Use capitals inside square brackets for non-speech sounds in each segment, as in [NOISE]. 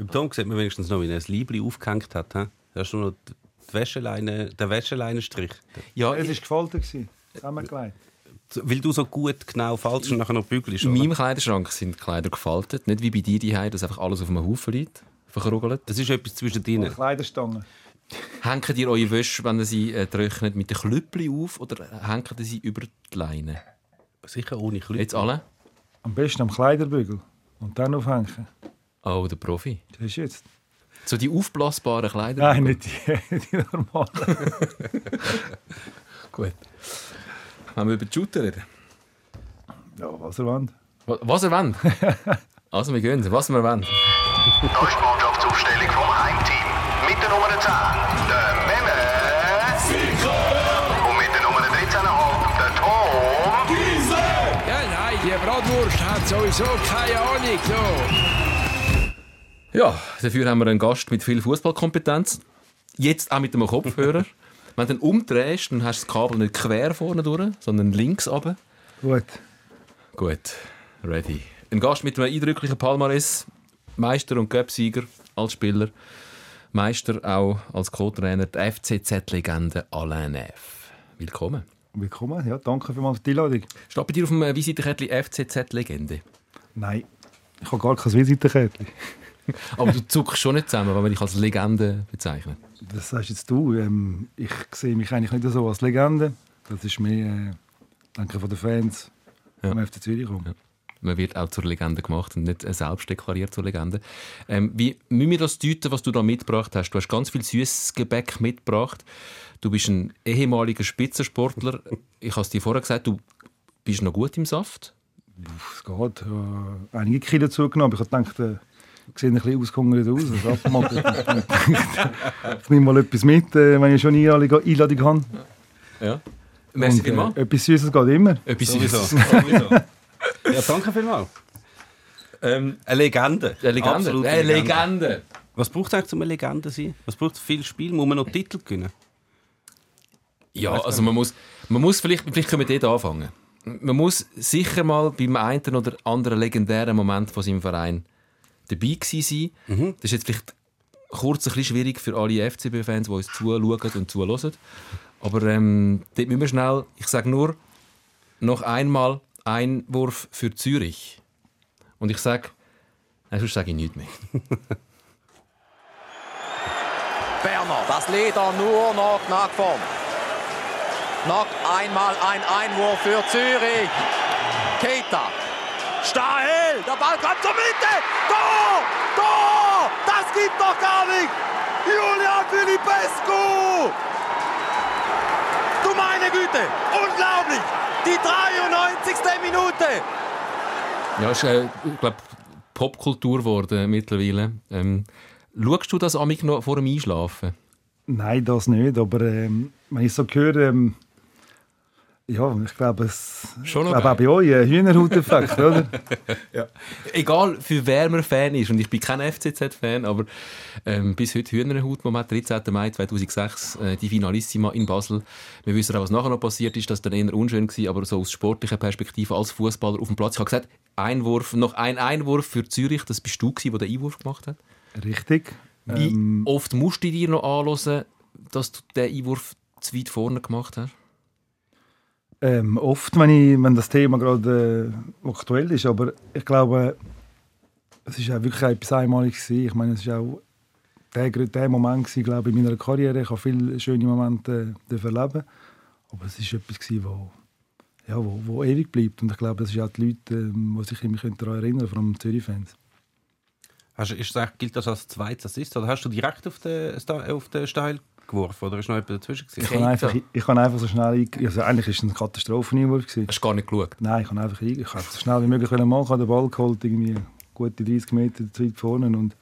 Beim Tom sieht man wenigstens noch, wie er das Liebling aufgehängt hat. He? Da hast du noch die Wäscheleine, den Wäscheleinenstrich. Ja, es war gefaltet, zusammengelegt. Weil du so gut genau falsch und nachher noch bügelst. In meinem Kleiderschrank sind die Kleider gefaltet. Nicht wie bei dir die dass einfach alles auf einem Haufen liegt. Verkrugelt. Das ist etwas zwischen denen. Kleiderstangen. Hängt ihr eure Wäsche, wenn ihr sie äh, trocknet, mit den Klüppli auf oder hängt ihr sie über die Leine? Sicher ohne Klüppli. Jetzt alle? Am besten am Kleiderbügel. Und dann aufhängen. Oh, der Profi. Das ist jetzt. So die aufblasbaren Kleider? Nein, nicht die, [LAUGHS] die normalen. [LAUGHS] Gut. Haben wir über die Shooter reden? Ja, was er wollt. Was er wollt? [LAUGHS] also, wir gehen. Was wir wollen. Mannschaftsaufstellung vom Heimteam. Mit der Nummer 10, der Memme. Und mit der Nummer 13,5, der Tom. Ja, nein, die Bratwurst hat sowieso keine Ahnung. So. Ja, dafür haben wir einen Gast mit viel Fußballkompetenz. Jetzt auch mit einem Kopfhörer. [LAUGHS] Wenn du dann umdrehst, dann hast du das Kabel nicht quer vorne durch, sondern links runter. Gut. Gut, ready. Ein Gast mit einem eindrücklichen Palmares, Meister und Göpsieger als Spieler, Meister auch als Co-Trainer, die FCZ-Legende Alain Neff. Willkommen. Willkommen, ja, danke für die Einladung. Steht bei dir auf dem Visitenkärtchen FCZ-Legende? Nein, ich habe gar kein Visitenkärtchen. [LAUGHS] Aber du zuckst schon nicht zusammen, wenn man dich als Legende bezeichnet. Das sagst jetzt du. Ähm, ich sehe mich eigentlich nicht so als Legende. Das ist mehr, äh, denke von den Fans ja. vom FC Zürich rum. Ja. Man wird auch zur Legende gemacht und nicht selbst deklariert zur Legende. Ähm, wie müssen wir das deuten, was du da mitgebracht hast? Du hast ganz viel süßes Gebäck mitgebracht. Du bist ein ehemaliger Spitzensportler. [LAUGHS] Ich habe es dir vorher gesagt, du bist noch gut im Saft. Es geht. Äh, einige Kilo zugenommen. Ich habe gedacht, äh, ich sehe ein bisschen ausgehungert aus. Also [LAUGHS] ich nehme mal etwas mit, äh, wenn ich schon eine Einladung habe. Ja. Merci vielmals. Äh, etwas Süßes geht immer. Etwas Süßes. [LAUGHS] ja, danke vielmals. Ähm, eine Legende. Eine Legende. Absolut eine Legende. Legende. Was braucht es eigentlich, um eine Legende zu sein? Was braucht es viel Spiel? Muss man noch Titel gewinnen? Ja, also man muss, man muss vielleicht, vielleicht können wir dort anfangen. Man muss sicher mal beim einen oder anderen legendären Moment von seinem Verein dabei gewesen sein. Mhm. Das ist jetzt vielleicht kurz ein bisschen schwierig für alle FCB-Fans, die uns zuschauen und zuhören. Aber ähm, dort müssen wir schnell, ich sage nur, noch einmal Einwurf für Zürich. Und ich sage, nein, sonst sage ich nichts mehr. [LAUGHS] Berner, das Leder nur noch nach vorn. Noch einmal ein Einwurf für Zürich. Keita Stahel, der Ball kommt zur Mitte. Tor! Tor! Das gibt doch gar nicht! Julian Filipescu! Du meine Güte! Unglaublich! Die 93. Minute! Ja, ist, äh, ich glaube, Popkultur geworden mittlerweile. Ähm, schaust du das amig noch vor dem Einschlafen? Nein, das nicht. Aber ähm, wenn ich so höre, ähm, ja, ich glaube, es Schon ich glaube auch bei euch ein Hühnerhauteffekt, [LAUGHS] oder? ja. Egal, für wer man Fan ist, und ich bin kein FCZ-Fan, aber ähm, bis heute Hühnerhaut-Moment, 13. Mai 2006, äh, die Finalissima in Basel. Wir wissen auch, was nachher noch passiert ist, dass dann eher unschön war, aber so aus sportlicher Perspektive als Fußballer auf dem Platz. Ich habe gesagt, Einwurf, noch ein Einwurf für Zürich, das bist du der den Einwurf gemacht hat. Richtig. Wie ähm, oft musst du dir noch anhören, dass du den Einwurf zu weit vorne gemacht hast? Ähm, oft, wenn, ich, wenn das Thema gerade äh, aktuell ist, aber ich glaube, es ist auch wirklich etwas Einmaliges. Ich meine, es war auch der, der Moment gewesen, glaube ich, in meiner Karriere. Ich habe viele schöne Momente äh, erleben, aber es ist etwas gewesen, wo, ja, wo, wo ewig bleibt. Und ich glaube, das ist auch die Leute, ähm, die sich immer daran erinnern vor allem Zürich-Fans. Hast, ist das, gilt das als zweites Assist oder hast du direkt auf den, auf den Steil geworfen oder ist noch jemand dazwischen gewesen? Ich habe einfach, ich habe einfach so schnell, also eigentlich ist es ein Katastropheneinwurf gewesen. Hast du gar nicht geschaut? Nein, ich habe einfach, ich habe so schnell wie möglich machen, habe den Ball geholt, irgendwie gute 30 Meter zu weit vorne und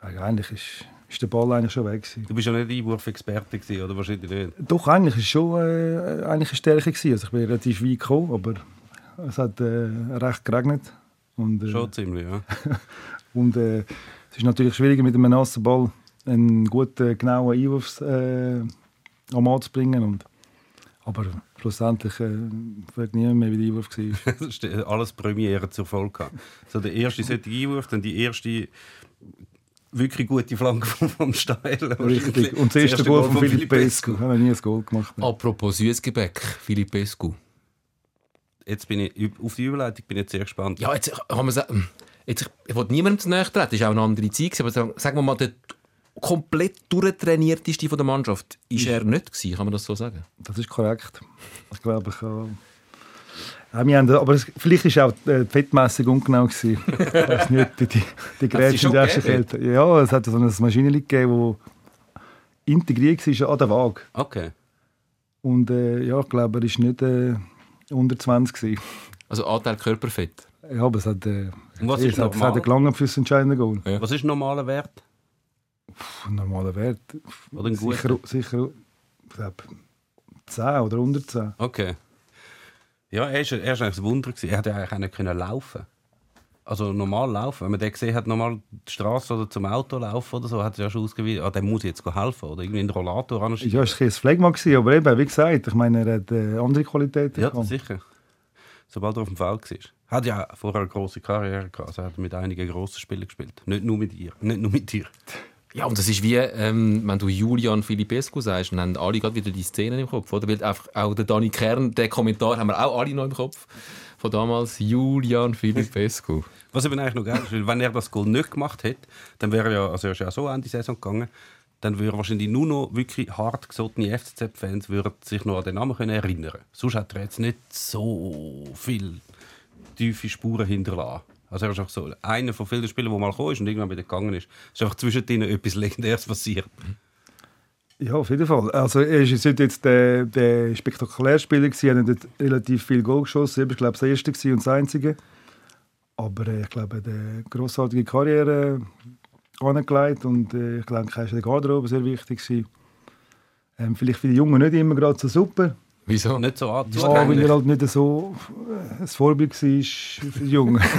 eigentlich ist, ist der Ball eigentlich schon weg gewesen. Du bist ja nicht Einwurf-Experte oder wahrscheinlich nicht? Doch, eigentlich ist es schon äh, eigentlich eine Stärke gewesen. Also ich bin relativ weit gekommen, aber es hat äh, recht geregnet. Und, äh, schon ziemlich, ja. [LAUGHS] und äh, es ist natürlich schwieriger mit einem nassen Ball einen guten, genauen Einwurf äh, am zu bringen. Und, Aber schlussendlich äh, fragt niemand mehr, wie der Einwurf war. [LAUGHS] Das äh, alles Premiere zur Folge. gehabt. So der erste solche Einwurf, dann die erste wirklich gute Flanke vom, vom Steil. Richtig. Und das erste Goal von Philipp Pesco. Haben wir nie ein Goal gemacht. ne? Apropos Süßgebäck, Philipp Pescu. Jetzt bin ich auf die Überleitung bin ich jetzt sehr gespannt. Ja, jetzt haben wir sa- jetzt, ich will niemandem zu nahe treten, es war auch eine andere Zeit, aber sagen- sagen wir mal, der komplett durchtrainierteste von der Mannschaft ist er nicht gewesen, kann man das so sagen? Das ist korrekt. Ich glaube, ich habe... Ja, wir haben, aber es, vielleicht war auch äh, die Fettmessung ungenau. gewesen. Ich weiß nicht, die, die, die Geräte sind erst gegeben? Kälte. Ja, es hat so ein Maschinenli gegeben, das integriert war an der Waage. Okay. Und äh, ja, ich glaube, er war nicht äh, unter 20. Gewesen. Also Anteil Körperfett. Ja, aber es hat, äh, was es ist hat, es hat gelangen für das entscheidende Goal. Ja. Was ist normaler Wert? Normaler Wert. Oder ein guter? Sicher, sicher ich glaube, 10 oder unter 10. Okay. Ja, er ist, er ist eigentlich ein Wunder. Gewesen. Er hätte ja eigentlich auch nicht können laufen Also normal laufen. Wenn man den gesehen hat, normal die Straße oder zum Auto laufen oder so, hat es ja schon ausgewiesen, ah, der muss jetzt helfen oder irgendwie einen Rollator anschieben. Ja, es war ein Phlegma, gewesen, aber eben, wie gesagt, ich meine, er hat äh, andere Qualitäten. Ja, sicher. Sobald er auf dem Feld war. Hat ja vorher eine grosse Karriere gehabt. Also er hat mit einigen grossen Spielern gespielt. Nicht nur mit ihr. Nicht nur mit dir. [LAUGHS] Ja, und das ist wie, ähm, wenn du Julian Filipescu sagst, dann haben alle gerade wieder die Szenen im Kopf, oder? Weil einfach auch der Dani Kern, den Kommentar haben wir auch alle noch im Kopf. Von damals, Julian Filipescu. Was eben eigentlich noch geil ist, wenn er das Goal nicht gemacht hätte, dann wäre er ja, also er ist ja so Ende Saison gegangen, dann würde wahrscheinlich nur noch wirklich hart gesottene FCZ-Fans würden sich noch an den Namen können erinnern Sonst hat er jetzt nicht so viel tiefe Spuren hinterlassen. Also er ist auch so einer von vielen Spielern, der mal gekommen ist und irgendwann wieder gegangen ist. Es ist einfach zwischen ihnen etwas Legendäres passiert. Ja, auf jeden Fall. Also, er jetzt nicht jetzt der, der spektakuläre Spieler er hat relativ viel Goal geschossen. Er war, glaube ich, das erste und das einzige. Aber äh, ich glaube, eine grossartige Karriere äh, angelegt und äh, ich glaube, er ist in der Garderobe sehr wichtig. Ähm, vielleicht für die Jungen nicht immer gerade so super. Wieso? Nicht so Ja, weil er halt nicht so äh, ein Vorbild war für die Jungen. [LAUGHS]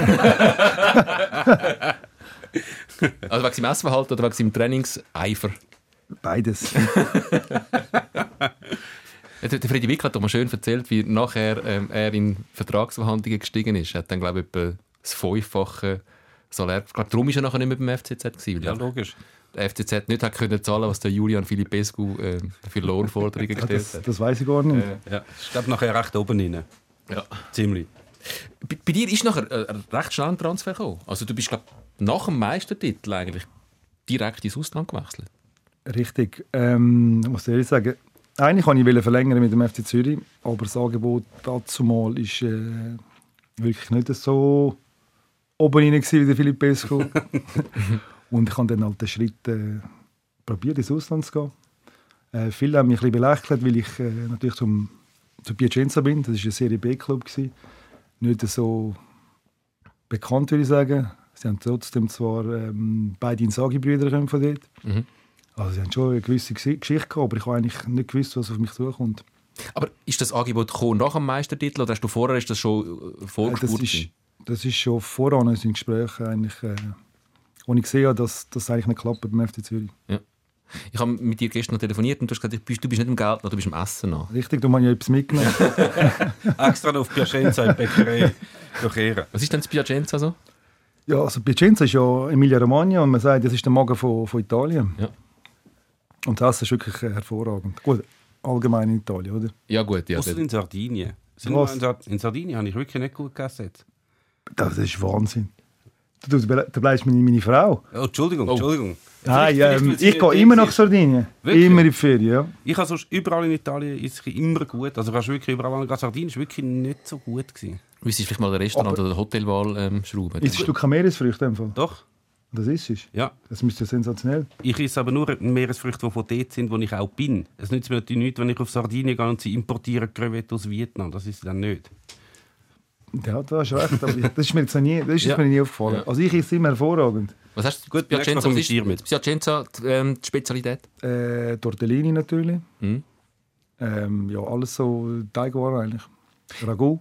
Also wegen seinem Essverhalten oder wegen seinem Trainingseifer? Beides. [LAUGHS] Der der Freddy Wick hat doch mal schön erzählt, wie nachher ähm, er in Vertragsverhandlungen gestiegen ist. Er hat dann, glaube ich, etwa das Fünffache Salär. Ich glaube, darum war er nachher nicht mehr beim FCZ. Gewesen, Ja, logisch. Der FCZ nicht hat können zahlen was der Julian Filipescu äh, für Lohnforderungen gestellt das, hat. das weiß ich gar nicht. Ja. Ich glaube, nachher recht oben rein. Ja. Ziemlich. Bei, bei dir ist nachher äh, ein recht schnell ein Transfer gekommen. Also du bist, glaube nach dem Meistertitel eigentlich direkt ins Ausland gewechselt. Richtig. Ähm, ich muss ehrlich sagen, eigentlich wollte ich verlängern mit dem FC Zürich, aber das Angebot dazu mal ist äh, wirklich nicht so oben rein gewesen wie der Philipp Pesco. [LAUGHS] [LAUGHS] Und ich habe dann halt den Schritt äh, probiert, ins Ausland zu gehen. Äh, viele haben mich ein bisschen belächelt, weil ich äh, natürlich zum, zu Piacenza bin. Das war ein Serie B-Club. Nicht so bekannt, würde ich sagen. Sie haben trotzdem zwar ähm, beide Insagi-Brüder von dort. Also sie haben schon eine gewisse Geschichte gehabt, aber ich habe eigentlich nicht gewusst, was auf mich zukommt. Aber ist das Angebot gekommen nach dem Meistertitel oder hast du vorher ist das schon äh, Äh, Das vorgespurt? ist, das ist schon voran in Gesprächen eigentlich, äh, wo ich gesehen habe, dass das eigentlich nicht klappt beim FC Zürich. Ich habe mit dir gestern noch telefoniert und du hast gesagt, du bist, du bist nicht im Geld, du bist im Essen noch. Richtig, da habe ich etwas mitgenommen. [LAUGHS] Extra noch auf Piacenza in die Bäckerei durchkehren. Was ist denn das Piacenza so? ja, also Piacenza ist ja Emilia Romagna und man sagt, das ist der Magen von, von Italien. Ja. Und das ist wirklich äh, hervorragend. Gut, allgemein in Italien, oder? Ja gut, ja. Außer in Sardinien. Sind Was? wir In, Sard in Sardinien habe ich wirklich nicht gut gegessen. Das ist Wahnsinn. Du, du, du bleibst meine, meine Frau. Oh, Entschuldigung, Oh. Entschuldigung. Nein, Vielleicht- vielleicht, ähm, ich gehe immer nach ist. Sardinien. Wirklich? Immer in die Ferien, ja. Ich habe sonst überall in Italien ist es immer gut. Also kannst du wirklich überall an. Sardinien ist wirklich nicht so gut gewesen. Müsstest du vielleicht mal den Restaurant Aber- oder Hotelwahl ähm, schrauben? Isst du keine Meeresfrüchte? Fall? Doch, Das ist es. ja. Das müsste ja sensationell. Ich esse aber nur Meeresfrüchte, die von dort sind, wo ich auch bin. Es nützt mir natürlich nichts, wenn ich auf Sardinien gehe und sie importieren Crevetten aus Vietnam. Das ist dann nicht. Ja, du hast recht. Aber das ist mir jetzt nie, das ist Ja. mir nie aufgefallen. Ja. Also ich esse immer hervorragend. Was hast du? Gut, Piacenza, was mit ist mit. Piacenza die, ähm, die Spezialität? Äh, Tortellini natürlich. Mhm. Ähm, ja, alles so Teigwaren eigentlich. Ragout.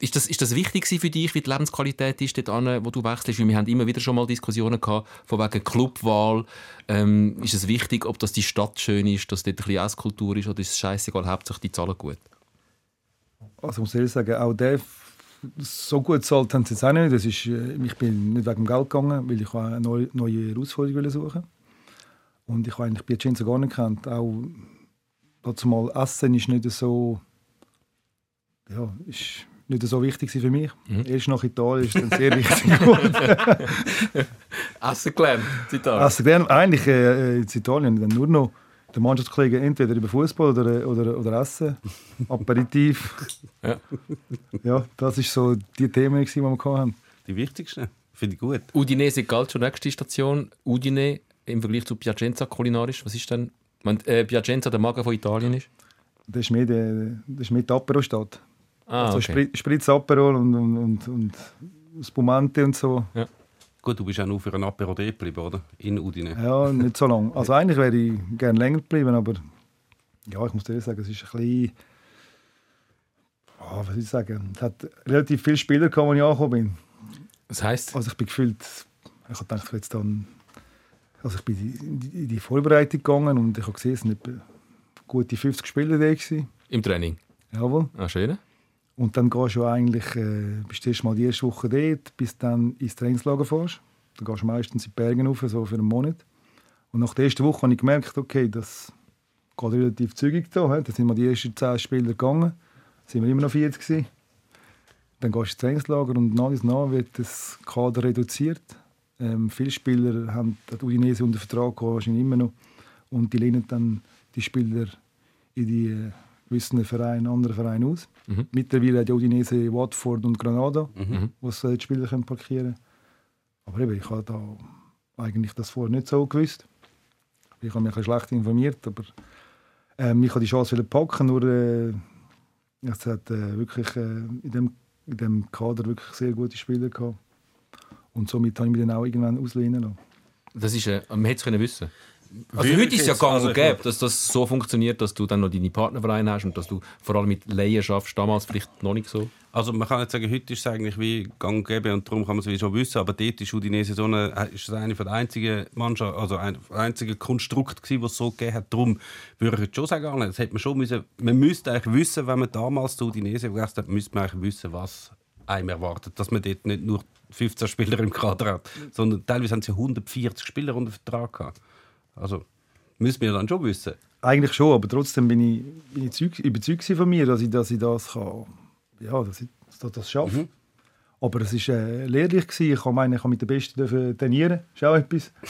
Ist das, ist das wichtig für dich, wie die Lebensqualität ist dort an, wo du wechselst? Weil wir haben immer wieder schon mal Diskussionen gehabt, von wegen Clubwahl. Ähm, ist es wichtig, ob das die Stadt schön ist, dass dort ein bisschen Esskultur ist, oder ist es scheißegal, hauptsächlich die zahlen gut? Also ich muss ehrlich sagen, auch der so gut gezahlt haben sie jetzt auch nicht. Das ist, äh, ich bin nicht wegen dem Geld gegangen, weil ich eine neue, neue Herausforderung suchen Und ich habe eigentlich Piacenza gar nicht gekannt. Auch dazu mal Essen ist nicht so, ja, ist nicht so wichtig für mich. Mhm. Erst nach Italien ist dann sehr wichtig geworden. [LAUGHS] Essen gelernt, Zitat. Essen gelernt, eigentlich äh, in Italien dann nur noch der Mannschaftskollegen entweder über Fußball oder, oder, oder Essen, [LAUGHS] Aperitif. Ja. ja, das ist so die Themen, die wir hatten. Die wichtigsten. Finde ich gut. Udinese galt schon nächste Station. Udine im Vergleich zu Piacenza kulinarisch. Was ist denn, wenn äh, Piacenza der Magen von Italien ist? Das ist mehr, der, das ist mehr die Apero-Stadt. Ah, also okay. Sprit, Spritz Aperol und, und, und, und Spumante und so. Gut, du bist auch nur für ein Apero geblieben, oder? In Udine. Ja, nicht so lange. Also eigentlich wäre ich gerne länger geblieben, aber ja, ich muss dir sagen, es ist ein bisschen... Ah, was soll ich sagen? Es hat relativ viele Spieler gehabt, als ich angekommen bin. Das heisst, Also ich bin gefühlt... Ich habe gedacht, jetzt dann... Also ich bin in die, Vorbereitung gegangen und ich habe gesehen, es waren etwa gute 50 Spieler da. Gewesen. im Training. Jawohl. Ah, schön. Und dann gehst du eigentlich, äh, bist erst mal die erste Woche dort, bis dann ins Trainingslager fährst. Dann gehst du meistens in die Berge rauf, so für einen Monat. Und nach der ersten Woche habe ich gemerkt, okay, das geht relativ zügig da. he. Dann sind wir die ersten 10 Spieler gegangen. Dann sind wir immer noch 40 gewesen. Dann gehst du ins Trainingslager und nach und nach wird das Kader reduziert. Ähm, viele Spieler haben die Udinese unter Vertrag wahrscheinlich immer noch. Und die lehnen dann die Spieler in die äh, gewissen Vereine, anderen Vereine aus. Mhm. Mittlerweile hat die Udinese Watford und Granada, Mhm. wo sie die Spieler können parkieren können. Aber eben, ich habe da eigentlich das vorher nicht so gewusst. Ich habe mich ein schlecht informiert, aber ähm, ich habe die Chance packen, nur äh, es hat äh, wirklich äh, in, dem, in dem Kader wirklich sehr gute Spieler gehabt. Und somit habe ich mich dann auch irgendwann auslehnen lassen. Das ist, äh, man hätte es können wissen. Also heute ist es ja gang also und ich gäbe, dass das so funktioniert, dass du dann noch deine Partnervereine hast und dass du vor allem mit Laien schaffst. Damals vielleicht noch nicht so. Also man kann nicht sagen, heute ist es eigentlich wie gang und gäbe und darum kann man es schon wissen, aber dort ist Udinese so eine, ist das eine der einzigen Mannschaft, also ein einzige Konstrukt gewesen, was es so gegeben hat. Darum würde ich jetzt schon sagen, das hätte man schon müssen, man müsste eigentlich wissen, wenn man damals zu Udinese gewesen hat, müsste man eigentlich wissen, was einem erwartet, dass man dort nicht nur 15 Spieler im Kader hat, sondern teilweise haben sie 140 Spieler unter Vertrag gehabt. Also müssen wir dann schon wissen. Eigentlich schon, aber trotzdem bin ich, bin ich zeug- überzeugt von mir, dass ich, dass ich das kann, ja, dass ich dass das schaffe. Aber es war äh, lehrlich. Gewesen. Ich meine, ich habe mit den Besten trainieren. Das ist auch etwas. [LAUGHS]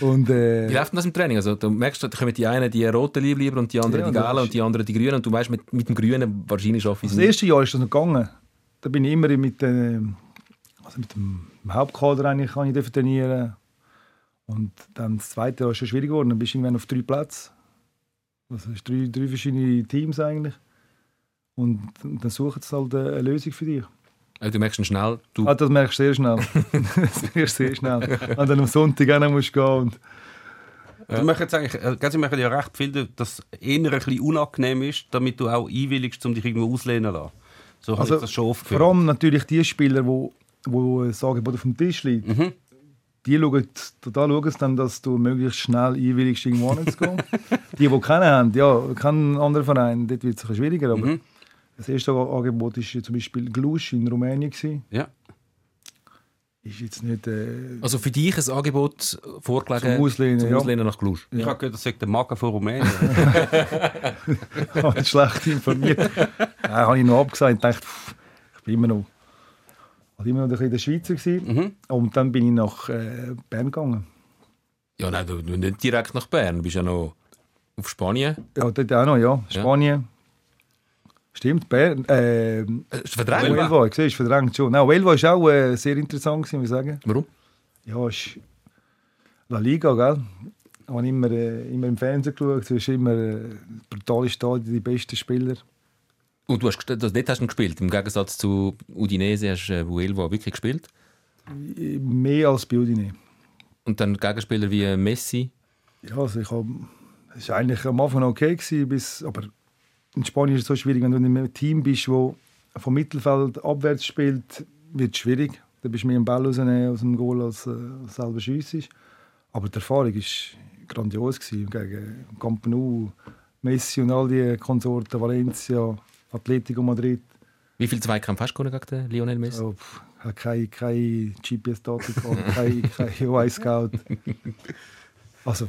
Und, Wie äh, läuft denn das im Training? Also, du merkst, da kommen die einen die roten Lieb lieber und die anderen Ja, die gelben und die anderen die grünen. Und du weißt, mit, mit dem grünen wahrscheinlich schaffe ich es das erste Jahr ist das noch gegangen. Da bin ich immer mit, äh, also mit dem Hauptkader eigentlich kann ich trainieren. Und dann das zweite Jahr ist schon schwierig geworden. Dann bist du irgendwann auf drei Plätzen. Also es sind drei, drei verschiedene Teams eigentlich. Und dann suchen sie halt eine Lösung für dich. Also, du merkst schnell, du, Ah, das merkst du sehr schnell. [LAUGHS] das merkst du sehr schnell. Und dann am Sonntag auch noch musst du gehen. Und Ja. machen jetzt eigentlich, äh, sie machen ja recht viel, dass eher ein bisschen unangenehm ist, damit du auch einwilligst, um dich irgendwo auslehnen zu lassen. So habe Also, ich das schon oft vor allem natürlich die Spieler, wo, wo das Angebot auf dem Tisch liegt, Mhm. Die schauen, da schauen sie dann, dass du möglichst schnell einwilligst, irgendwo hinzugehen. [LAUGHS] die, die keinen haben, ja, keinen anderen Verein, dort wird es ein bisschen schwieriger. Aber Mhm. das erste Angebot war zum Beispiel Glusch in Rumänien. Gewesen. Ja. Ist jetzt nicht äh, also für dich ein Angebot vorgelegen Zum Auslehnen, zum ja. Auslehnen nach Glusch. Ich habe gehört, das sagt der Magen von Rumänien. [LAUGHS] [LAUGHS] habe ich schlecht informiert. Nein, habe ich noch abgesagt und dachte, pff, ich bin immer noch, also immer noch ein bisschen der Schweizer gewesen. Mhm. Und dann bin ich nach äh, Bern gegangen. Ja, nein, du, du nicht direkt nach Bern. Du bist ja noch auf Spanien. Ja, dort auch noch, ja. Spanien. Stimmt, Bern. Äh, Äh, ist verdrängt. Huelva, ich sehe, ist verdrängt schon. Nein, Huelva war auch äh, sehr interessant, gewesen, muss ich sagen. Warum? Ja, ist La Liga, gell? Ich habe immer, äh, immer im Fernsehen geschaut. Es ist immer äh, brutale Stadien, die besten Spieler. Und du hast, das- dort hast du gespielt. Im Gegensatz zu Udinese hast du äh, Huelva wirklich gespielt. Mehr als bei Udine. Und dann Gegenspieler wie äh, Messi. Ja, also ich hab, es war eigentlich am Anfang okay, gewesen, bis, aber in Spanien ist es so schwierig, wenn du in einem Team bist, wo vom Mittelfeld abwärts spielt, wird es schwierig. Da bist du mehr im Ball rausnehmen aus dem Goal, als äh, selber schiessest. Aber die Erfahrung war grandios. Gewesen. Gegen Camp Nou, Messi und all die Konsorten, Valencia, Atletico Madrid. Wie viele Zweikämpfe hast du gegen den Lionel Messi? So, pff, hat keine, keine GPS-Daten, [LAUGHS] keine, keine UI-Scout. Also,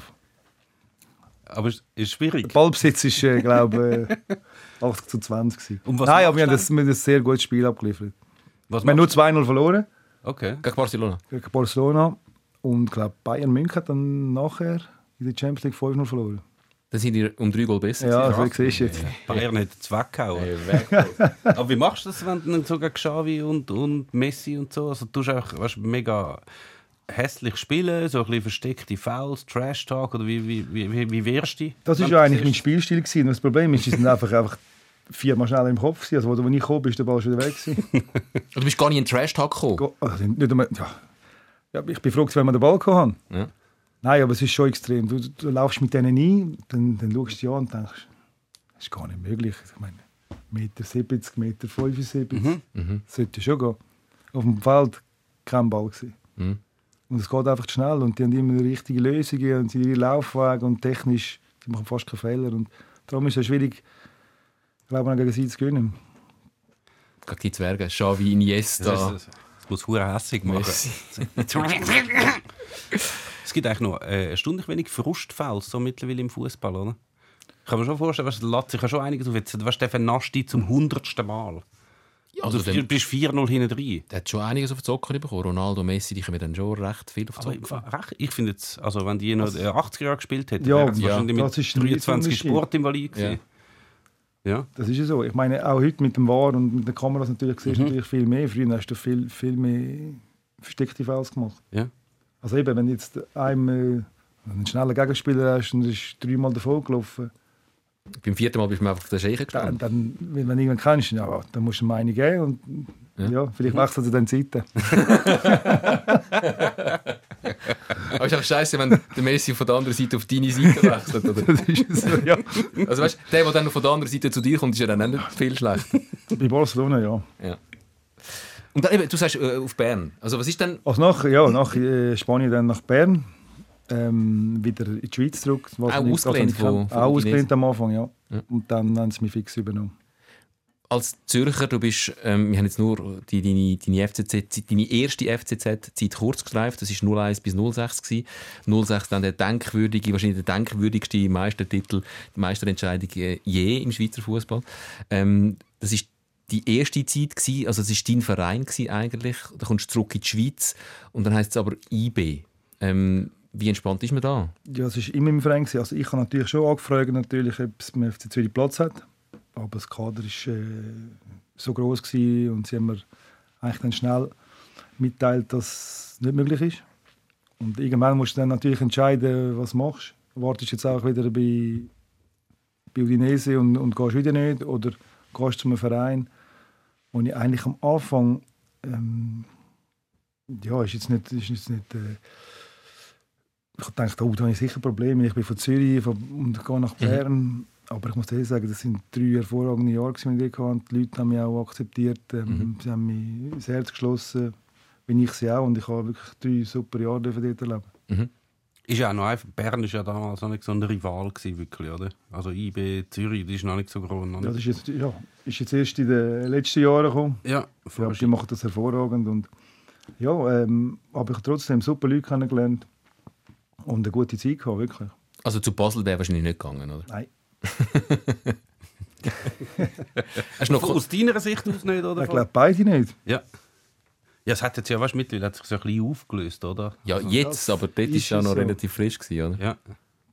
Aber es ist schwierig. der Ballbesitz ist, äh, glaube ich, äh, [LAUGHS] 80 zu 20. Gewesen. Und was Nein, aber wir haben, das, wir haben ein sehr gutes Spiel abgeliefert. Was Wir haben nur machst 2-0 verloren? Okay. Gegen Barcelona. gegen Barcelona. Und ich glaube, Bayern München hat dann nachher in der Champions League 5-0 verloren. Dann sind ihr um drei Goal besser. Ja, so siehst du jetzt. Bayern hat es weggehauen. Aber wie machst du das, wenn du dann so gegen Xavi und, und Messi und so, also du tust auch weißt, mega hässlich spielen, so ein bisschen versteckte Fouls, Trash-Talk oder wie, wie, wie, wie, wehrst du? Das war ja eigentlich mein? Spielstil. Gewesen. Das Problem ist, die sind einfach, einfach viermal schneller im Kopf. Gewesen. Also, wo du nicht gekommen bist, der Ball schon wieder weg. Gewesen. [LAUGHS] Du bist gar nicht in den Trash-Talk gekommen. Also, nicht einmal, ja. Ja, ich bin froh, wenn wir den Ball gehabt haben. Ja. Nein, aber es ist schon extrem. Du, du, du laufst mit denen ein, dann, dann schaust du sie an und denkst, das ist gar nicht möglich. Ich meine, Meter 70, Meter 75, Mhm. sollte schon gehen. Auf dem Feld kein Ball gewesen. Mhm. Und es geht einfach schnell und die haben immer die richtigen Lösungen und ihre Laufwege und technisch, die machen fast keine Fehler. Und darum ist es schwierig, glaube ich, gegen sie zu gewinnen. Gegen die Zwerge. Xavi, Iniesta. Muss hure hässig machen. [LAUGHS] Es gibt eigentlich noch äh, erstaunlich wenig Frustfouls so mittlerweile im Fußball, oder? Ich kann mir schon vorstellen, weißt, lässt sich ja schon einiges auf. Jetzt, weißt, du, der vernascht dich zum hundertsten Mal. Ja, Also, also du bist 4-0 hinten drin. der hat schon einiges auf die Zocker bekommen. Ronaldo, Messi, die kommen dann schon recht viel auf die Aber ich, Zocker. recht- ich finde jetzt, also wenn die noch in den 80er Jahren gespielt hätten, Ja, wären sie ja, wahrscheinlich das ist ein mit 23 Riesenunterschied. Sportinvalid gewesen. Ja. Das ist ja so. Ich meine, auch heute mit dem VAR und mit den Kameras natürlich siehst du natürlich viel mehr. Früher hast du viel, viel mehr versteckte Fouls gemacht. Ja. Also eben, wenn du jetzt einem äh, einen schnellen Gegenspieler hast und ist dreimal davon gelaufen, Beim vierten Mal bist du mir einfach auf der Scheiche dann, gestanden. dann wenn du irgendwann kennst, ja, dann musst du ihm eine geben und Ja. ja, vielleicht wechselt er dann die Seite. [LAUGHS] [LAUGHS] Aber ist auch scheiße, wenn der Messi von der anderen Seite auf deine Seite wechselt. Oder? Das ist so, ja. Also weißt, der, der dann von der anderen Seite zu dir kommt, ist ja dann nicht viel schlechter. Bei Barcelona, ja. Ja. Und dann, eben, du sagst äh, auf Bern. Also was ist denn... Also nach, ja, nach äh, Spanien dann nach Bern, ähm, wieder in die Schweiz zurück. Was Auch ausgelehnt ich von- Auch ausgelehnt am Anfang, ja. Ja. Und dann haben sie mich fix übernommen. Als Zürcher, du bist, ähm, wir haben jetzt nur die, deine, deine, FCZ, deine erste FCZ-Zeit kurz gestreift, das war 01 bis 06. Gewesen. 06 dann der denkwürdige, wahrscheinlich der denkwürdigste Meistertitel, die Meisterentscheidung äh, je im Schweizer Fußball. Ähm, das ist die erste Zeit gewesen, also es ist dein Verein gewesen eigentlich. Da kommst du zurück in die Schweiz und dann heißt es aber IB. Ähm, wie entspannt ist man da? Ja, es war immer im Verein. gewesen. Also ich habe natürlich schon angefragt, natürlich, ob es beim FC Zürich Platz hat. Aber das Kader war äh, so groß gewesen und sie haben mir eigentlich dann schnell mitteilt, dass es nicht möglich ist. Und irgendwann musst du dann natürlich entscheiden, was du machst. Wartest du jetzt auch wieder bei, bei Udinese und, und gehst wieder nicht oder gehst zu einem Verein, wo ich eigentlich am Anfang ähm, ja, ist jetzt nicht, ist jetzt nicht äh, ich dachte, oh, da habe ich sicher Probleme. Ich bin von Zürich von, und gehe nach Bern. Aber ich muss dir sagen, das sind drei hervorragende Jahre, die ich hatte. Die Leute haben mich auch akzeptiert. Ähm, Sie haben mich ins Herz geschlossen, wie ich sie auch. Und ich habe wirklich drei super Jahre dort erleben. Ist ja auch noch einfach, Bern war ja damals noch nicht so ein Rival, gewesen, wirklich, oder? Also IB, Zürich, die ist noch nicht so groß. Ja, das ist jetzt, ja, ist jetzt erst in den letzten Jahren gekommen. ja, Ja, die machen das hervorragend. Und ja, ähm, aber ich habe trotzdem super Leute kennengelernt und eine gute Zeit gehabt, wirklich. Also zu Basel wäre wahrscheinlich nicht gegangen, oder? Nein, Hast du noch aus deiner Sicht aus nicht, oder? ich glaube beide nicht. Ja. Ja, es hat jetzt ja, weißt du, mittlerweile hat sich so ein bisschen aufgelöst, oder? Ja, jetzt, aber dort ist ja es noch so. relativ frisch gewesen, oder? Ja.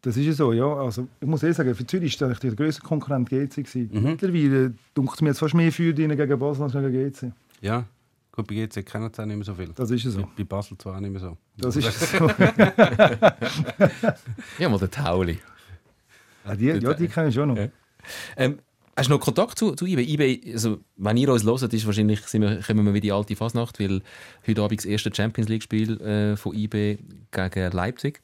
Das ist ja so, ja. Also, ich muss ehrlich sagen, für Zürich war eigentlich der grösste Konkurrent GC. gewesen. Mittlerweile dunkelt mir jetzt fast mehr für gegen Basel als gegen GC. Ja. Gut, bei GC kennen sie auch nicht mehr so viel. Das ist ja so. Bei Basel zwar auch nicht mehr so. Das ist [LAUGHS] so. Ja, mal der Tauli. Ja, die, ja, die kenne ich schon noch. Ja. Ähm, hast du noch Kontakt zu, zu eBay? eBay also, wenn ihr uns hört, ist wahrscheinlich sind wir, kommen wir wieder in die alte Fasnacht, weil heute Abend das erste Champions League-Spiel äh, von eBay gegen Leipzig.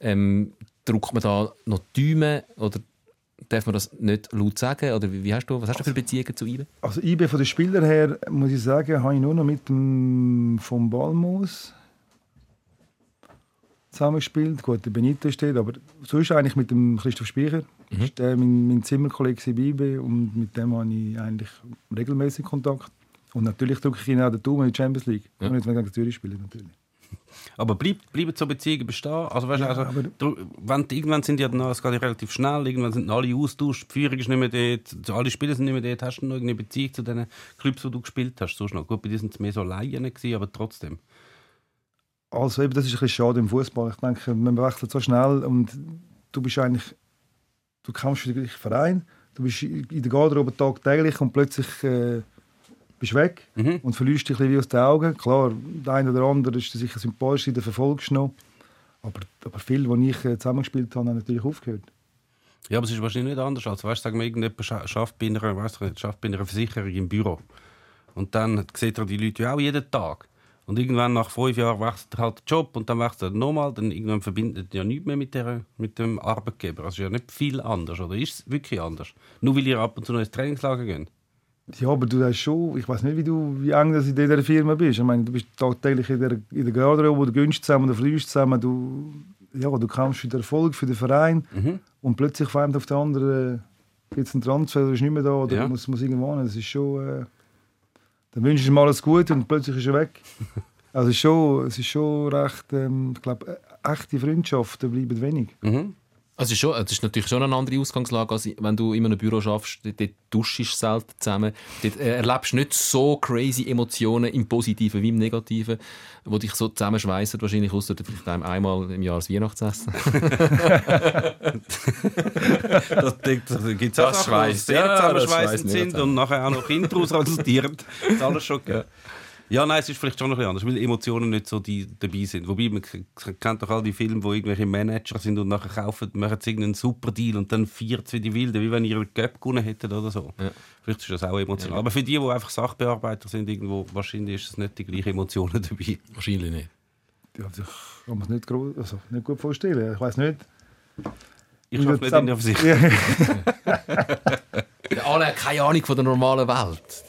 Ähm, druckt man da noch Däume oder darf man das nicht laut sagen? Oder wie, wie hast du, was hast du für Beziehungen zu IBE? Also IB von den Spielern her, muss ich sagen, habe ich nur noch mit dem vom Balmus zusammengespielt. Gut, der Benito steht, aber sonst eigentlich mit dem Christoph Speicher. Mhm. Ist der mein, mein Zimmerkollege bei und mit dem habe ich eigentlich regelmäßig Kontakt. Und natürlich drücke ich ihn auch den Daumen in die Champions League. Ja. Und jetzt, wenn gegen Zürich spielt, natürlich. Aber bleibt, bleiben so Beziehungen bestehen? Also, weißt, du, Ja, also, wenn, irgendwann sind die ja dann, es geht ja relativ schnell, irgendwann sind alle austauscht, die Führung ist nicht mehr dort, alle Spieler sind nicht mehr dort. Hast du noch irgendeine Beziehung zu den Clubs, wo du gespielt hast? Sonst noch. Gut, bei dir sind es mehr so Laien gewesen, aber trotzdem. Also eben, das ist ein bisschen schade im Fußball. Ich denke, man wechselt so schnell und du bist eigentlich, du kämpfst für den gleichen Verein, du bist in der Garderobe tagtäglich und plötzlich äh, bist du weg Mhm. und verlierst dich ein bisschen aus den Augen. Klar, der eine oder andere ist sicher sympathisch, den verfolgst du noch. Aber, aber viele, die ich äh, zusammengespielt habe, haben natürlich aufgehört. Ja, aber es ist wahrscheinlich nicht anders. als weißt, sagen wir, irgendjemand schafft bei einer, nicht, schafft bei einer Versicherung im Büro. Und dann sieht er die Leute ja auch jeden Tag. Und irgendwann nach fünf Jahren wechselt halt den Job und dann wechselt er nochmal. Dann irgendwann verbindet er ja nichts mehr mit, der, mit dem Arbeitgeber. Also ist ja nicht viel anders, oder ist es wirklich anders? Nur weil ihr ab und zu noch ins Trainingslager geht. Ja, aber du hast schon, ich weiß nicht, wie, du, wie eng das in dieser Firma bist. Ich meine, du bist tagtäglich in der, in der Garderobe, du gönnst zusammen, du verlierst zusammen, du, ja, du kämpfst für den Erfolg, für den Verein Mhm. und plötzlich einem auf den anderen gibt es einen Transfer, der ist nicht mehr da oder Ja. muss, muss irgendwo hin. Das ist schon, äh, dann wünschst du ihm alles Gute und plötzlich ist er weg. Also schon, es ist schon recht, ähm, ich glaube, äh, echte Freundschaften bleiben wenig. Mhm. Also es ist, schon, es ist natürlich schon eine andere Ausgangslage, als wenn du in einem Büro schaffst. Dort, duschst du selten zusammen. Dort äh, erlebst du nicht so crazy Emotionen im Positiven wie im Negativen, die dich so zusammenschweissen, wahrscheinlich außer vielleicht einem einmal im Jahr das Weihnachtsessen. [LAUGHS] Das, das gibt es auch schweißt. sehr Ja, mega sind und nachher auch noch Kinder resultieren. Das ist alles schon gegeben. Ja, nein, es ist vielleicht schon ein bisschen anders, weil Emotionen nicht so die dabei sind. Wobei, man kennt doch all die Filme, wo irgendwelche Manager sind und nachher kaufen, machen sie irgendeinen super Deal und dann feiert es wie die Wilden, wie wenn ihr einen Cup gewonnen hättet oder so. Ja. Vielleicht ist das auch emotional. Aber für die, die einfach Sachbearbeiter sind, irgendwo, wahrscheinlich ist es nicht die gleichen Emotionen dabei. Wahrscheinlich nicht. Ja, ich kann mir das nicht, gro- also nicht gut vorstellen. Ich weiß nicht. Ich schaffe nicht in der Versicherung. [LAUGHS] Ja, Alle haben keine Ahnung von der normalen Welt.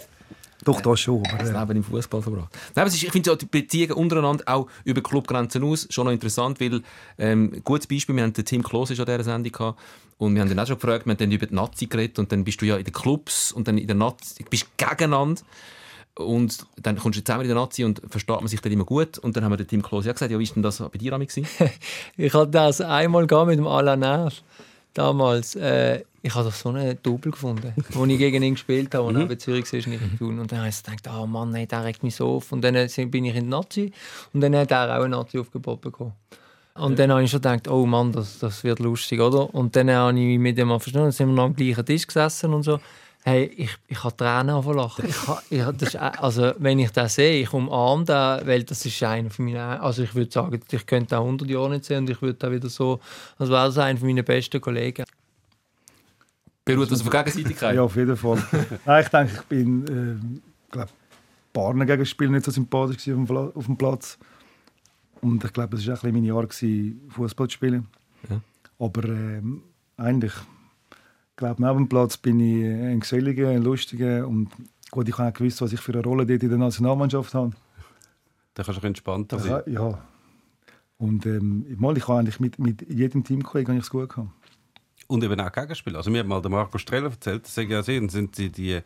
Doch, das schon. Aber, Das Leben im Fußball verbracht. Nein, ist, ich finde die Beziehungen untereinander auch über Clubgrenzen aus schon noch interessant, weil ähm, gutes Beispiel, wir haben den Tim Klose schon an dieser Sendung gehabt und wir haben ihn auch schon gefragt, wir haben dann über die Nazi geredet und dann bist du ja in den Clubs und dann in der Nazi, bist gegeneinander und dann kommst du zusammen in der Nazi und versteht man sich dann immer gut und dann haben wir den Tim Klose auch gesagt, ja, wie ist denn das bei dir Ami? [LAUGHS] Ich hatte das einmal mit dem Alain Neff. Damals. Äh, ich habe doch so einen Double gefunden, [LAUGHS] wo ich gegen ihn gespielt habe, und Mhm. Zürich war nicht tun. Und dann habe ich gedacht, oh Mann, nee, der regt mich so auf. Und dann äh, bin ich in die Nazi und dann hat er auch ein Nazi-Aufgebot bekommen. Und dann habe ich schon gedacht, oh Mann, das, das wird lustig, oder? Und dann habe ich mich mit dem mal verstanden, dann sind wir noch am gleichen Tisch gesessen und so. Hey, ich, ich habe Tränen lachen. Ich, ha- ich, das ist, äh, also, wenn ich das sehe, ich umarme den, weil das ist einer von meinen, also ich würde sagen, ich könnte auch 100 Jahre nicht sehen und ich würde da wieder so, als wäre das einer von meinen besten Kollegen. Beruht das auf Gegenseitigkeit? [LAUGHS] Ja, auf jeden Fall. Nein, ich denke, ich bin, äh, glaube, Partner gegen Spieler nicht so sympathisch auf dem, Pla- auf dem Platz. Und ich glaube, es war auch ein bisschen mein Jahr, Fußball zu spielen. Ja. Aber ähm, eigentlich, ich glaube, neben dem Platz bin ich ein geselliger, ein lustiger und gut, ich habe auch gewusst, was ich für eine Rolle dort in der Nationalmannschaft habe. Da kannst du entspannter sein. Ja. ja. Und ähm, mal, ich habe eigentlich mit, mit jedem Teamkollegen habe ich es gut gehabt. Und eben auch Gegenspieler. Also mir hat mal der Marco Streller erzählt, das sehr, dann sind die, die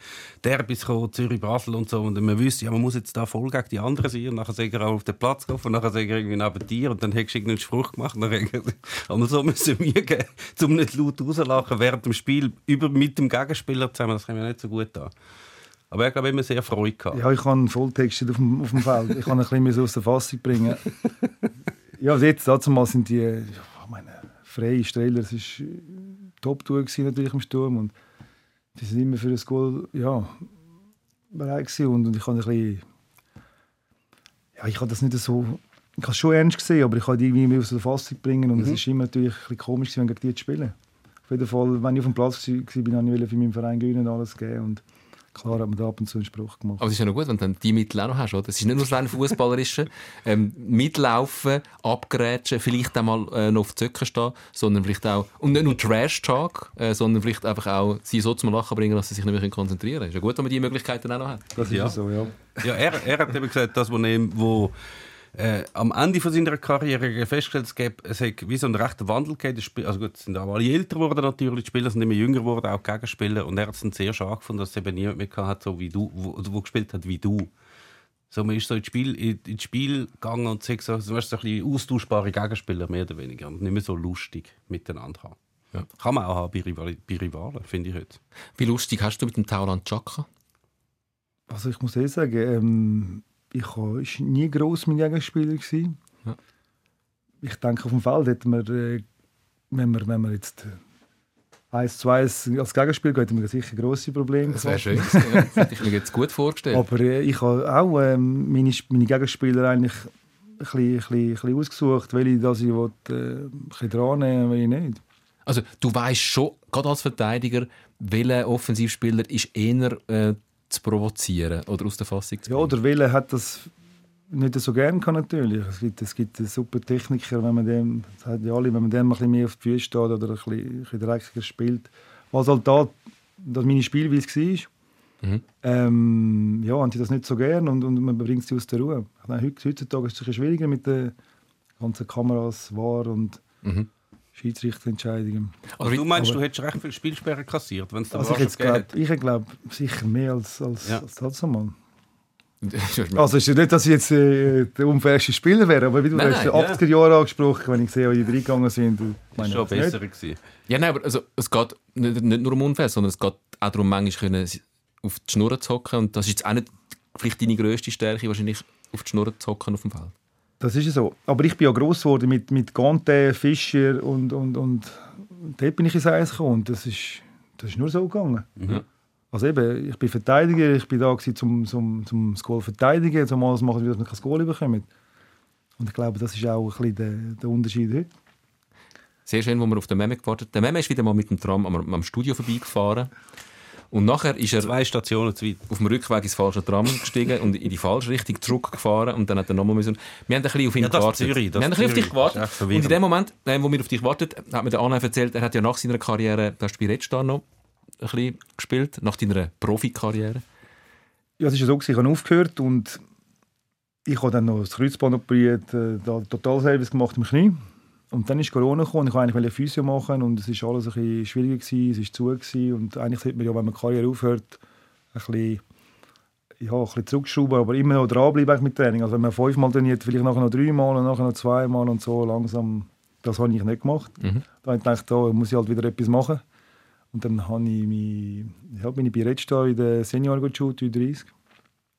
Derbys gekommen, Zürich, Basel und so, und man wüsste, ja, man muss jetzt da voll gegen die anderen sein, und nachher sagt er auch auf den Platz gehen, und nachher sagt er irgendwie neben dir, und dann hättest du irgendeinen Spruch gemacht, und dann hat er aber so müssen wir gehen, [LAUGHS] um nicht laut rauslachen während dem Spiel, über, mit dem Gegenspieler zusammen, das kann mir nicht so gut an. Aber ich glaube, immer sehr Freude gehabt. Ja, ich habe einen Volltext auf dem, auf dem Feld. Ich kann ein bisschen aus der Fassung bringen. [LAUGHS] Ja, also jetzt, dazu mal sind die, ja, ich meine, freie Strahler, es war Top-Tour natürlich im Sturm und die sind immer für das Goal, ja, bereit und, und ich habe ein bisschen, ja, ich habe das nicht so, ich habe es schon ernst gesehen, aber ich die irgendwie aus der Fassung bringen und es ist immer natürlich ein bisschen komisch wenn gegen die zu spielen. Auf jeden Fall, wenn ich auf dem Platz war, habe ich für meinen Verein gewinnen und alles geben und klar hat man da ab und zu einen Spruch gemacht. Aber es ist ja noch gut, wenn du dann die Mittel auch noch hast, oder? Es ist nicht nur das rein Fußballerische, [LAUGHS] ähm, mitlaufen, abgrätschen, vielleicht auch mal äh, noch auf die Zöcke stehen, sondern vielleicht auch, und nicht nur Trash-Talk, äh, sondern vielleicht einfach auch sie so zum Lachen bringen, dass sie sich nicht mehr konzentrieren können. Ist ja gut, wenn man die Möglichkeiten auch noch hat. Das ist Ja. ja so, ja. Ja, er, er hat eben gesagt, dass wo, ihm, wo äh, am Ende von seiner Karriere festgestellt es gäbe, es hat wie so einen rechten Wandel gegeben. Also gut, es sind auch alle älter geworden natürlich, die Spieler sind immer jünger geworden, auch die Gegenspieler. Und er hat es dann sehr stark gefunden, dass es eben niemand mehr hat, so wie du, wo, wo gespielt hat wie du. So, man ist so ins Spiel, in, ins Spiel gegangen und sagt so, du hast so ein bisschen austauschbare Gegenspieler, mehr oder weniger. Und nicht mehr so lustig miteinander haben. Ja. Kann man auch haben bei, Rival bei Rivalen, finde ich heute. Wie lustig hast du mit dem Tauland Chaka? Also ich muss ehrlich sagen, ähm, ich war nie gross mein Gegenspieler. Gewesen. Ja. Ich denke, auf dem Feld hätten wir, äh, wenn wir, wenn wir jetzt äh, 1 zu 1 als Gegenspiel gehen, hätten wir sicher grosse Probleme. Das wäre schön. gewesen, ja. Das hätte ich mir jetzt gut vorgestellt. Aber äh, ich habe auch ähm, meine, meine Gegenspieler eigentlich ein bisschen, ein bisschen, ein bisschen ausgesucht, welche dass ich will, äh, ein bisschen dran nehmen welche nicht. Also du weißt schon, gerade als Verteidiger, welcher Offensivspieler ist eher äh, zu provozieren oder aus der Fassung zu Ja, bringen. oder Wille hat das nicht so gern kann natürlich. Es gibt, es gibt super Techniker, wenn man dem, das ja alle, wenn man dem ein bisschen mehr auf die Füße steht oder ein bisschen, ein bisschen dreckiger spielt. Was halt da, dass meine Spielweise war, Mhm. ähm, ja, haben sie das nicht so gern und, und man bringt sie aus der Ruhe. Meine, heut- heutzutage ist es ein bisschen schwieriger mit den ganzen Kameras, VAR und Mhm. Schiedsrichterentscheidungen. Aber du meinst, aber- du hättest recht viel Spielsperren kassiert, wenn es da Also ich, jetzt glaub, ich glaube sicher mehr als, als, Ja. als das einmal. [LAUGHS] Also, Also es ist ja nicht, dass ich jetzt äh, der unfairste Spieler wäre, aber wie du Nein, hast nein, 80er Jahre angesprochen, wenn ich sehe, wie die reingegangen sind. Ich Das war schon besser. nicht. Gewesen. ja, nein, aber also, es geht nicht, nicht nur um Unfair, sondern es geht auch darum, manchmal können auf die Schnur zu hocken. Und das ist jetzt auch nicht vielleicht deine grösste Stärke, wahrscheinlich auf die Schnur zu hocken auf dem Feld. Das ist so. Aber ich bin ja gross geworden mit, mit Gante, Fischer und, und, und dort bin ich ins Eis gekommen. Und das ist, das ist nur so gegangen. Mhm. Also eben, ich bin Verteidiger, ich bin da gewesen, zum, zum, zum das Goal verteidigen, zum alles machen, dass man kein Goal bekommt. Und ich glaube, das ist auch ein bisschen der, der Unterschied heute. Sehr schön, wo wir auf den Meme gewartet Der Meme ist wieder mal mit dem Tram am, am Studio vorbeigefahren. Und nachher ist er Zwei Stationen zu weit. auf dem Rückweg ins falsche Tram gestiegen und in die falsche Richtung zurückgefahren und dann hat er nochmal müssen. Wir haben ein bisschen auf ihn Ja, gewartet. Zürich, das wir haben ein bisschen auf dich gewartet. Und in dem Moment, äh, wo wir auf dich wartet, hat mir der Anna erzählt, er hat ja nach seiner Karriere, du hast bei Red Star noch ein bisschen gespielt, nach deiner Profikarriere. Ja, es ist ja so, ich habe aufgehört und ich habe dann noch das Kreuzband operiert, äh, da Totalservice gemacht im Knie. Und dann ist Corona gekommen, ich wollte eigentlich Physio machen und es war alles ein bisschen schwieriger, gewesen, es war zu gewesen. und eigentlich sollte man ja, wenn man die Karriere aufhört, ein bisschen, ja, ein bisschen zurückschrauben, aber immer noch dranbleiben mit Training. Also wenn man fünfmal trainiert, vielleicht nachher noch dreimal und nachher noch zweimal und so langsam, das habe ich nicht gemacht. Mhm. Da habe ich gedacht, da muss ich halt wieder etwas machen. Und dann habe ich mich, ja, bin ich bei Red Star in der Senior geschaut, 30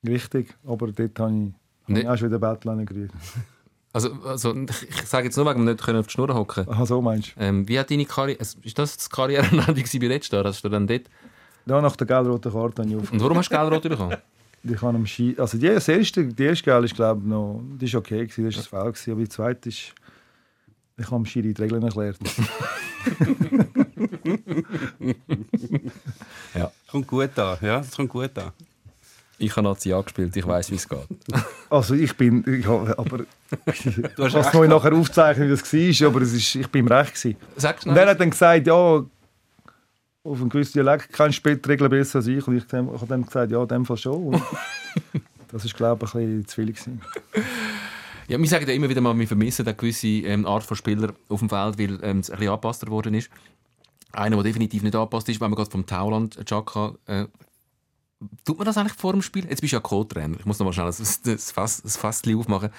Richtig, aber dort habe ich, habe Nee. ich auch schon wieder Battle gerührt. [LAUGHS] Also, also ich sage jetzt nur, wegen nicht können auf die Schnur hocken. Aha, so meinst du? Ähm, wie hat deine Karriere, ist das das Karrierenende [LAUGHS] gewesen bei Red Star? Hast du dann dort, Ja, nach der gelb-roten Karte habe ich auf. und warum hast du Gelbrot bekommen? [LAUGHS] Ich habe am Ski, also die, das erste, die erste Gel ist glaube ich noch, die ist okay gewesen, das ist das Foul gewesen, aber die zweite ist, ich habe am Schiri die Regeln erklärt. [LAUGHS] Kommt gut an, ja, das kommt gut an. Ich habe Nazi angespielt, ich weiß, wie es geht. [LAUGHS] Also ich bin, ich habe, aber hast kann es recht. noch nachher aufzeichnen, wie das war, aber es ist, ich bin im Recht gewesen. Sag Und er hat dann gesagt, ja, auf einem gewissen Dialekt kennst du die Regeln besser als ich. Und ich, ich habe dann gesagt, ja, in dem Fall schon. Und [LAUGHS] das war, glaube ich, ein bisschen zu viel. Gewesen. Ja, wir sagen ja immer wieder mal, wir vermissen eine gewisse ähm, Art von Spieler auf dem Feld, weil ähm, es ein bisschen angepasster worden ist. Einer, der definitiv nicht angepasst ist, wenn man gerade vom Tauland Chaka äh, Tut man das eigentlich vor dem Spiel? Jetzt bist du ja Co-Trainer. Ich muss noch mal schnell das, das, Fass, das Fassli aufmachen.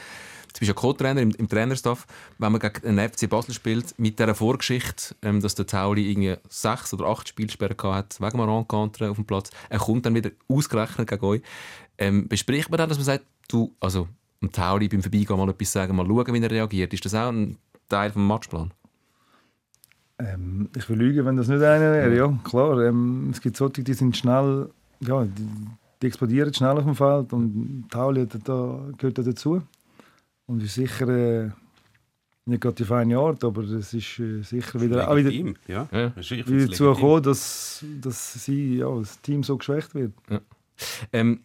Jetzt bist du ja Co-Trainer im, im Trainerstaff. Wenn man gegen den FC Basel spielt, mit dieser Vorgeschichte, ähm, dass der Tauli irgendwie sechs oder acht Spielsperren hatte, wegen einem Rencontre auf dem Platz, er kommt dann wieder ausgerechnet gegen euch. Ähm, bespricht man dann, dass man sagt, du, also dem Tauli beim Vorbeigehen mal etwas sagen, mal schauen, wie er reagiert? Ist das auch ein Teil vom Matchplan? Ähm, ich will lügen, wenn das nicht einer wäre. Ja, klar. Ähm, es gibt solche, die sind schnell, ja, die, die explodieren schnell auf dem Feld und Tauli da, gehört da dazu. Und ist sicher, äh, nicht gerade die feine Art, aber es ist äh, sicher wieder, auch wieder, Legitim, ja. Ja. Wieder dazu gekommen, dass, dass sie, ja, das Team so geschwächt wird. Ähm,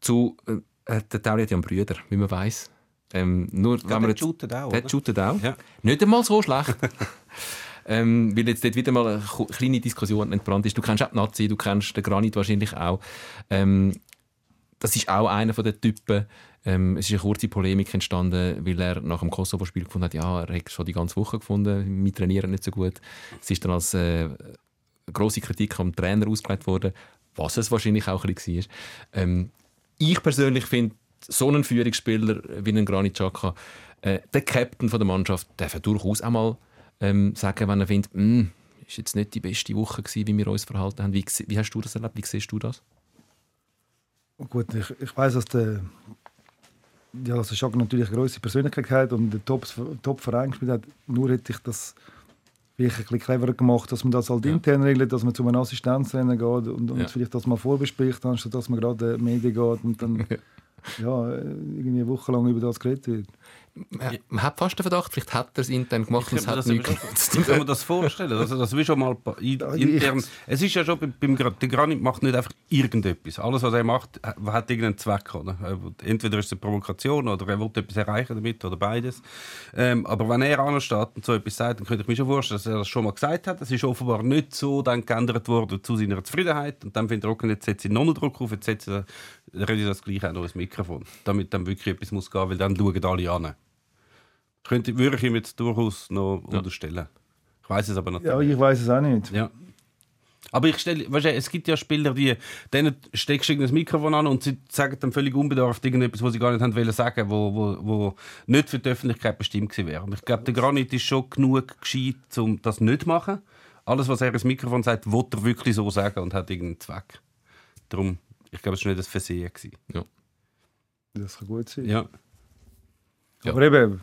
zu, äh, der Tauli hat ja einen Brüder, wie man weiß. Ähm, nur, Ja, der jetzt, shootet auch, der shootet auch. Ja. Nicht einmal so schlecht. [LAUGHS] ähm, weil jetzt dort wieder mal eine kleine Diskussion entbrannt ist. Du kennst auch die Nazi, du kennst den Granit wahrscheinlich auch. Ähm, das ist auch einer von den Typen. Ähm, es ist eine kurze Polemik entstanden, weil er nach dem Kosovo-Spiel gefunden hat, ja, er hat schon die ganze Woche gefunden, wir trainieren nicht so gut. Es ist dann als äh, grosse Kritik am Trainer ausgelegt worden, was es wahrscheinlich auch ein bisschen war. Ähm, ich persönlich finde, so einen Führungsspieler wie ein Granit Xhaka, äh, der Captain der Mannschaft, darf durchaus auch mal ähm, sagen, wenn er findet, «Mm, ist jetzt nicht die beste Woche gewesen, wie wir uns verhalten haben. Wie, wie hast du das erlebt? Wie siehst du das? Gut, ich, ich weiß, dass der, ja, dass der Schaka natürlich eine grosse Persönlichkeit hat und den Top, Top gespielt hat. Nur hätte ich das vielleicht ein bisschen cleverer gemacht, dass man das halt Ja. intern regelt, dass man zu einem Assistenztrainer geht und, und Ja. vielleicht das mal vorbespricht, anstatt dass man gerade in die Medien geht und dann [LAUGHS] ja, irgendwie eine Woche lang über das geredet wird. Man, hat fast den Verdacht, vielleicht hat er es intern gemacht und Ich es kann, hat mir nichts das, genutzt. ich kann mir das vorstellen. Also, das schon mal intern. Es ist ja schon beim, der Granit macht nicht einfach irgendetwas. Alles, was er macht, ha- hat irgendeinen Zweck. Oder? Er- Entweder ist es eine Provokation oder er will etwas erreichen damit oder beides. Ähm, aber wenn er ansteht und so etwas sagt, dann könnte ich mir schon vorstellen, dass er das schon mal gesagt hat. Es ist offenbar nicht so dann geändert worden zu seiner Zufriedenheit. Und dann findet er, okay, jetzt setze ich noch einen Druck auf, jetzt setze ich, dann rede ich das gleiche auch noch ins Mikrofon. Damit dann wirklich etwas muss gehen, weil dann schauen alle an. Könnte, würde ich ihm jetzt durchaus noch unterstellen. Ich weiß es aber natürlich. Ja, ich weiß es auch nicht. Ja. Aber ich stelle, weißt du, es gibt ja Spieler, die denen steckst du irgendein Mikrofon an und sie sagen dann völlig unbedarft irgendetwas, was sie gar nicht haben wollen sagen, wo, wo, wo nicht für die Öffentlichkeit bestimmt gewesen wäre. Und ich glaube, der Granit ist schon genug gescheit, um das nicht zu machen. Alles, was er ins Mikrofon sagt, will er wirklich so sagen und hat irgendeinen Zweck. Darum, ich glaube, es war nicht ein Versehen. Gewesen. Das kann gut sein. Ja. Ja. Aber eben,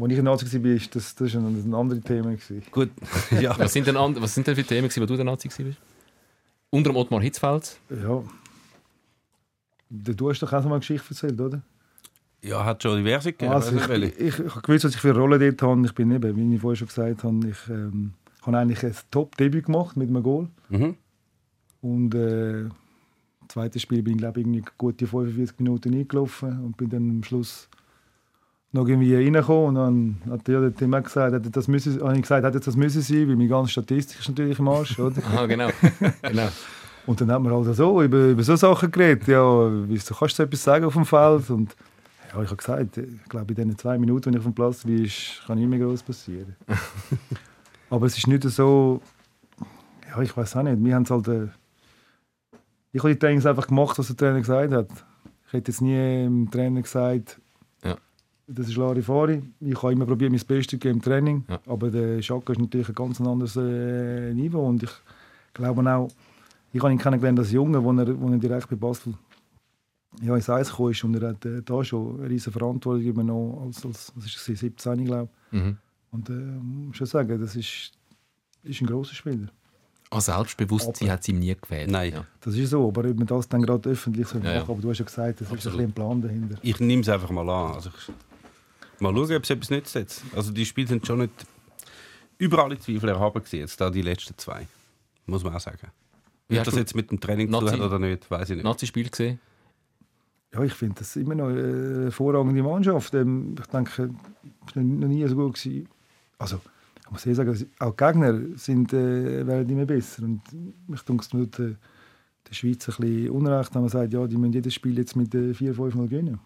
als ich in Nazi war, war das, das ein, ein anderes Thema. Gewesen. Gut. [LAUGHS] ja. Was sind denn, and- was sind denn für Themen, gewesen, wo du der Nazi warst? Unter dem Ottmar Hitzfeld? Ja. Du hast doch auch so mal eine Geschichte erzählt, oder? ja, hat schon diverse gegeben. Also ich, welche. ich, ich, habe gewusst, was ich für eine Rolle dort habe. Ich bin eben, wie ich vorher schon gesagt habe, ich ähm, habe eigentlich ein Top-Debüt gemacht mit einem Goal. Mhm. Und äh, im zweiten Spiel bin ich glaube ich, irgendwie gute 45 Minuten eingelaufen und bin dann am Schluss noch irgendwie reingekommen. Und dann hat der auch gesagt, hat das müssen, habe ich gesagt, hat das müssen sein, weil meine ganze Statistik ist natürlich im Arsch, oder? [LAUGHS] Ah, genau. genau. Und dann hat man halt so über, über so Sachen geredet. Ja, wieso kannst du so etwas sagen auf dem Feld? Und ja, ich habe gesagt, ich glaube, in den zwei Minuten, wenn ich auf dem Platz bin, kann nicht mehr groß passieren. [LAUGHS] Aber es ist nicht so, ja, ich weiß auch nicht. Wir haben es halt, äh, ich habe die Trainings einfach gemacht, was der Trainer gesagt hat. Ich hätte jetzt nie dem Trainer gesagt. Das ist Larifari. Ich habe immer probiert, mein Bestes zu geben im Training. Ja. Aber der Schaka ist natürlich ein ganz anderes äh, Niveau. Und ich glaube auch, ich habe ihn kennengelernt als Junge, wo er, wo er direkt bei Basel ja, ins Eis gekommen ist. Und er hat äh, da schon eine riesige Verantwortung übernommen, als, als was ist es, 17, glaube ich. Mhm. Und äh, muss schon sagen, das ist, ist ein grosser Spieler. An Selbstbewusstsein hat es ihm nie gefehlt. Nein. Ja. Das ist so, aber ob man das dann gerade öffentlich so Ja, ja. macht, aber du hast ja gesagt, das ist ein Absolut. bisschen ein Plan dahinter. Ich nehme es einfach mal an. Also ich, mal schauen, ob es etwas nützt jetzt. Also die Spiele sind schon nicht überall in Zweifel erhaben gewesen, jetzt da die letzten zwei. Muss man auch sagen. Wie Ob das jetzt mit dem Training zu Nazi- tun hat oder nicht, weiß ich nicht. Nazi-Spiel gesehen? Ja, ich finde das immer noch eine hervorragende Mannschaft. Ähm, Ich denke, es war noch nie so gut. Gewesen. Also, ich muss ehrlich sagen, auch die Gegner sind, äh, werden immer besser. Und ich denke, es tut äh, der Schweiz ein bisschen Unrecht, wenn man sagt, ja, die müssen jedes Spiel jetzt mit äh, 4-5 Mal gewinnen.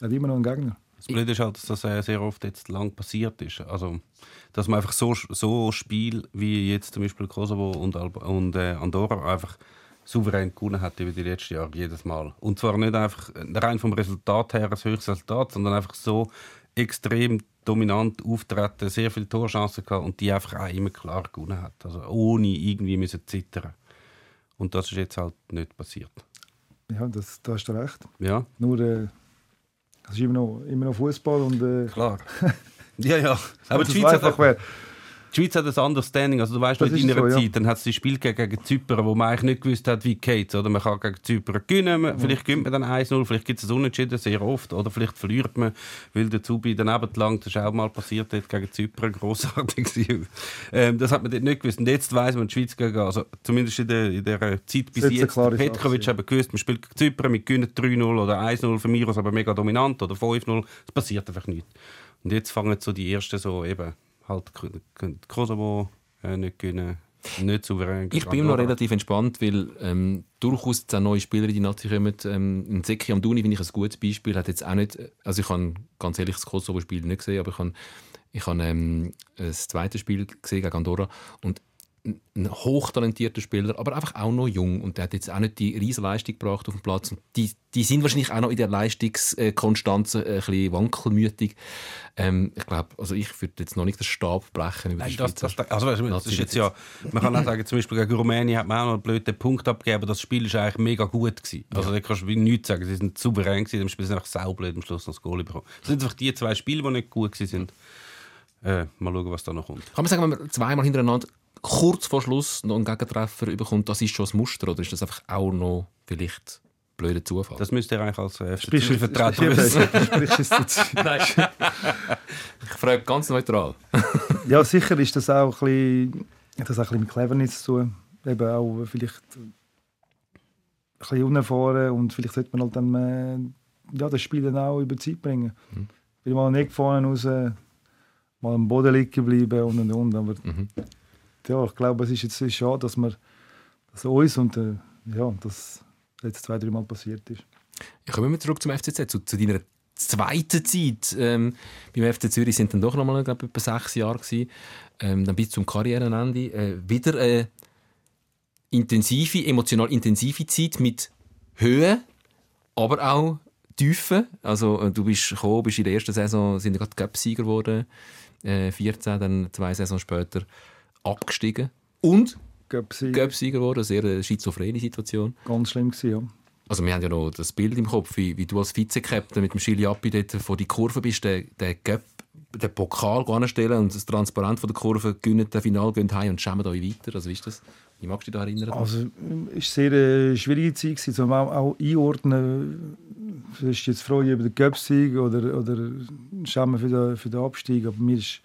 Er hat immer noch einen Gegner. Das Blöde ist halt, dass das äh, sehr oft jetzt lang passiert ist. Also, dass man einfach so, so Spiel wie jetzt zum Beispiel Kosovo und, Alba und äh, Andorra einfach souverän gewonnen hat über die letzten Jahre jedes Mal. Und zwar nicht einfach rein vom Resultat her das höchste Resultat, sondern einfach so extrem dominant auftreten, sehr viele Torchancen gehabt und die einfach auch immer klar gewonnen hat. Also ohne irgendwie müssen zittern. Und das ist jetzt halt nicht passiert. Ja, das, da hast du recht. Ja, Nur, äh, es ist immer noch, immer noch Fußball und äh, klar. ja, ja. [LAUGHS] Aber die es Schweiz, einfach hat, wäre. Die Schweiz hat ein anderes Standing. Also du weißt Das in deiner so, ja. Zeit, dann hat es die Spiel gegen Zypern, wo man eigentlich nicht gewusst hat, wie geht Oder man kann gegen Zypern gewinnen, man- vielleicht gewinnt man dann 1-0, vielleicht gibt es ein Unentschieden, sehr oft. Oder vielleicht verliert man, weil der Zubi daneben lang, das ist auch mal passiert, dort gegen Zypern, grossartig gewesen. ähm, Das hat man dort nicht gewusst. Und jetzt weiss man, die Schweiz gegen, also zumindest in der, in der Zeit bis Jetzt Petkovic eben gewusst, man spielt gegen Zypern, wir gewinnen 3-0 oder 1-0 für mich, aber mega dominant oder 5-0, es passiert einfach nichts. Und jetzt fangen so die ersten so eben, halt Kosovo äh, nicht gewinnen, nicht souverän. Ich bin immer noch relativ entspannt, weil ähm, durchaus jetzt auch neue Spieler in die Nazi kommen. Ähm, ein Zeki Amdouni finde ich ein gutes Beispiel. Hat jetzt auch nicht, also ich habe ganz ehrlich das Kosovo-Spiel nicht gesehen, aber ich habe, ich habe ähm, das zweite Spiel gesehen gegen Andorra und ein- hochtalentierter Spieler, aber einfach auch noch jung und der hat jetzt auch nicht die riesen Leistung gebracht auf dem Platz. Und die, die sind wahrscheinlich auch noch in der Leistungskonstanz äh, ein bisschen wankelmütig. Ähm, ich glaube, also ich würde jetzt noch nicht den Stab brechen über die Nein, das, das, also, weißt das ist jetzt ja, man kann auch sagen, zum Beispiel gegen Rumänien hat man auch noch einen blöden Punkt abgegeben, aber das Spiel war eigentlich mega gut. Gewesen. Also da kannst du nichts sagen, sie sind souverän gewesen, im Spiel sind einfach saublöd am Schluss noch das Goal bekommen. Das sind einfach die zwei Spiele, die nicht gut waren. Äh, mal schauen, was da noch kommt. Kann man sagen, wenn man zweimal hintereinander kurz vor Schluss noch einen Gegentreffer bekommt, das ist schon ein Muster oder ist das einfach auch noch vielleicht blöder Zufall? Das müsste ihr eigentlich als äh, Vertreter wissen. [LAUGHS] [LAUGHS] ich frage ganz neutral. [LAUGHS] Ja, sicher ist das auch ein bisschen, das auch ein bisschen mit Cleverness zu tun. Eben auch vielleicht ein bisschen unerfahren und vielleicht sollte man halt dann äh, ja, das Spiel dann auch über die Zeit bringen. Mhm. Will mal nicht vorne raus, mal am Boden liegen bleiben und und und. Aber Mhm. Ja, ich glaube, es ist jetzt schade, dass wir dass uns und äh, ja, das jetzt zwei, drei Mal passiert ist. Ich komme zurück zum FCZ, zu, zu deiner zweiten Zeit. Ähm, beim FC Zürich sind dann doch noch mal glaub, ich, etwa sechs Jahre gewesen. Ähm, dann bis zum Karrierenende. Äh, wieder eine intensive, emotional intensive Zeit mit Höhe, aber auch Tiefe. Also äh, du bist gekommen, bist in der ersten Saison sind gerade Cup-Sieger geworden, äh, 14, dann zwei Saison später abgestiegen und Göpsi, Cup-Sieger geworden, eine sehr äh, schizophrene Situation. ganz schlimm gewesen, ja. Also wir haben ja noch das Bild im Kopf, wie, wie du als Vize-Captain mit dem Schili Appi dort vor die Kurve bist, den, den, Göpp, den Pokal anstellen und das Transparent von der Kurve gewinnen, das Final gehen heim und schämen euch weiter. Also wie ist das? Wie magst du dich da erinnern? Also, es war eine sehr äh, schwierige Zeit, gewesen, um auch, auch einordnen. Ist jetzt Freude über den Göpsieg oder, oder Schämen für den, für den Abstieg. Aber mir ist,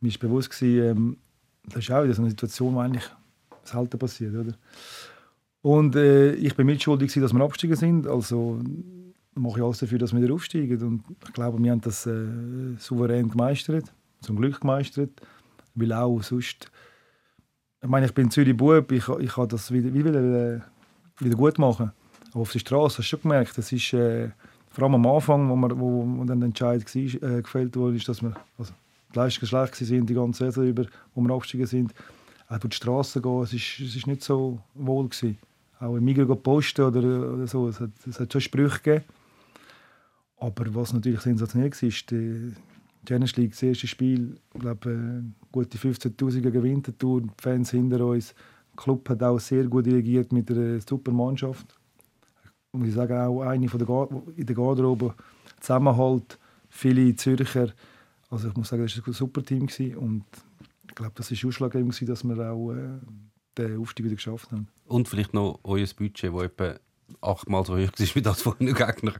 mir ist bewusst, gewesen, ähm, das ist auch wieder so eine Situation, wo eigentlich selten passiert. Oder? Und äh, ich bin mitschuldig, dass wir abgestiegen sind. Also mache ich alles dafür, dass wir wieder aufsteigen. Und ich glaube, wir haben das äh, souverän gemeistert. Zum Glück gemeistert. Weil auch sonst ich meine, ich bin Zürich Bub, ich, ich kann das wieder, wie wieder, wieder gut machen. Aber auf der Straße hast du schon gemerkt, das ist äh, vor allem am Anfang, wo, wir, wo, wo dann der Entscheid war, äh, gefällt wurde, ist, dass wir also, die Leistungen schlecht waren, die ganze Saison über, wo wir abgestiegen sind. Auch durch die Straße gehen, es ist, es ist nicht so wohl gewesen. Auch im Migros posten oder, oder so, es hat, es hat schon Sprüche gegeben. Aber was natürlich sensationell war, ist die Challenge League, das erste Spiel, ich glaube, äh, gute 15'000 gegen Winterthur, die Fans hinter uns. Der Club hat auch sehr gut reagiert mit einer super Mannschaft. Und ich sage auch, eine von der in der Garderobe, Zusammenhalt, viele Zürcher. Also ich muss sagen, das war ein super Team. Gewesen. Und ich glaube, das war ausschlaggebend, gewesen, dass wir auch äh, den Aufstieg wieder geschafft haben. Und vielleicht noch euer Budget, das etwa achtmal so hoch ist wie das von den Gegner.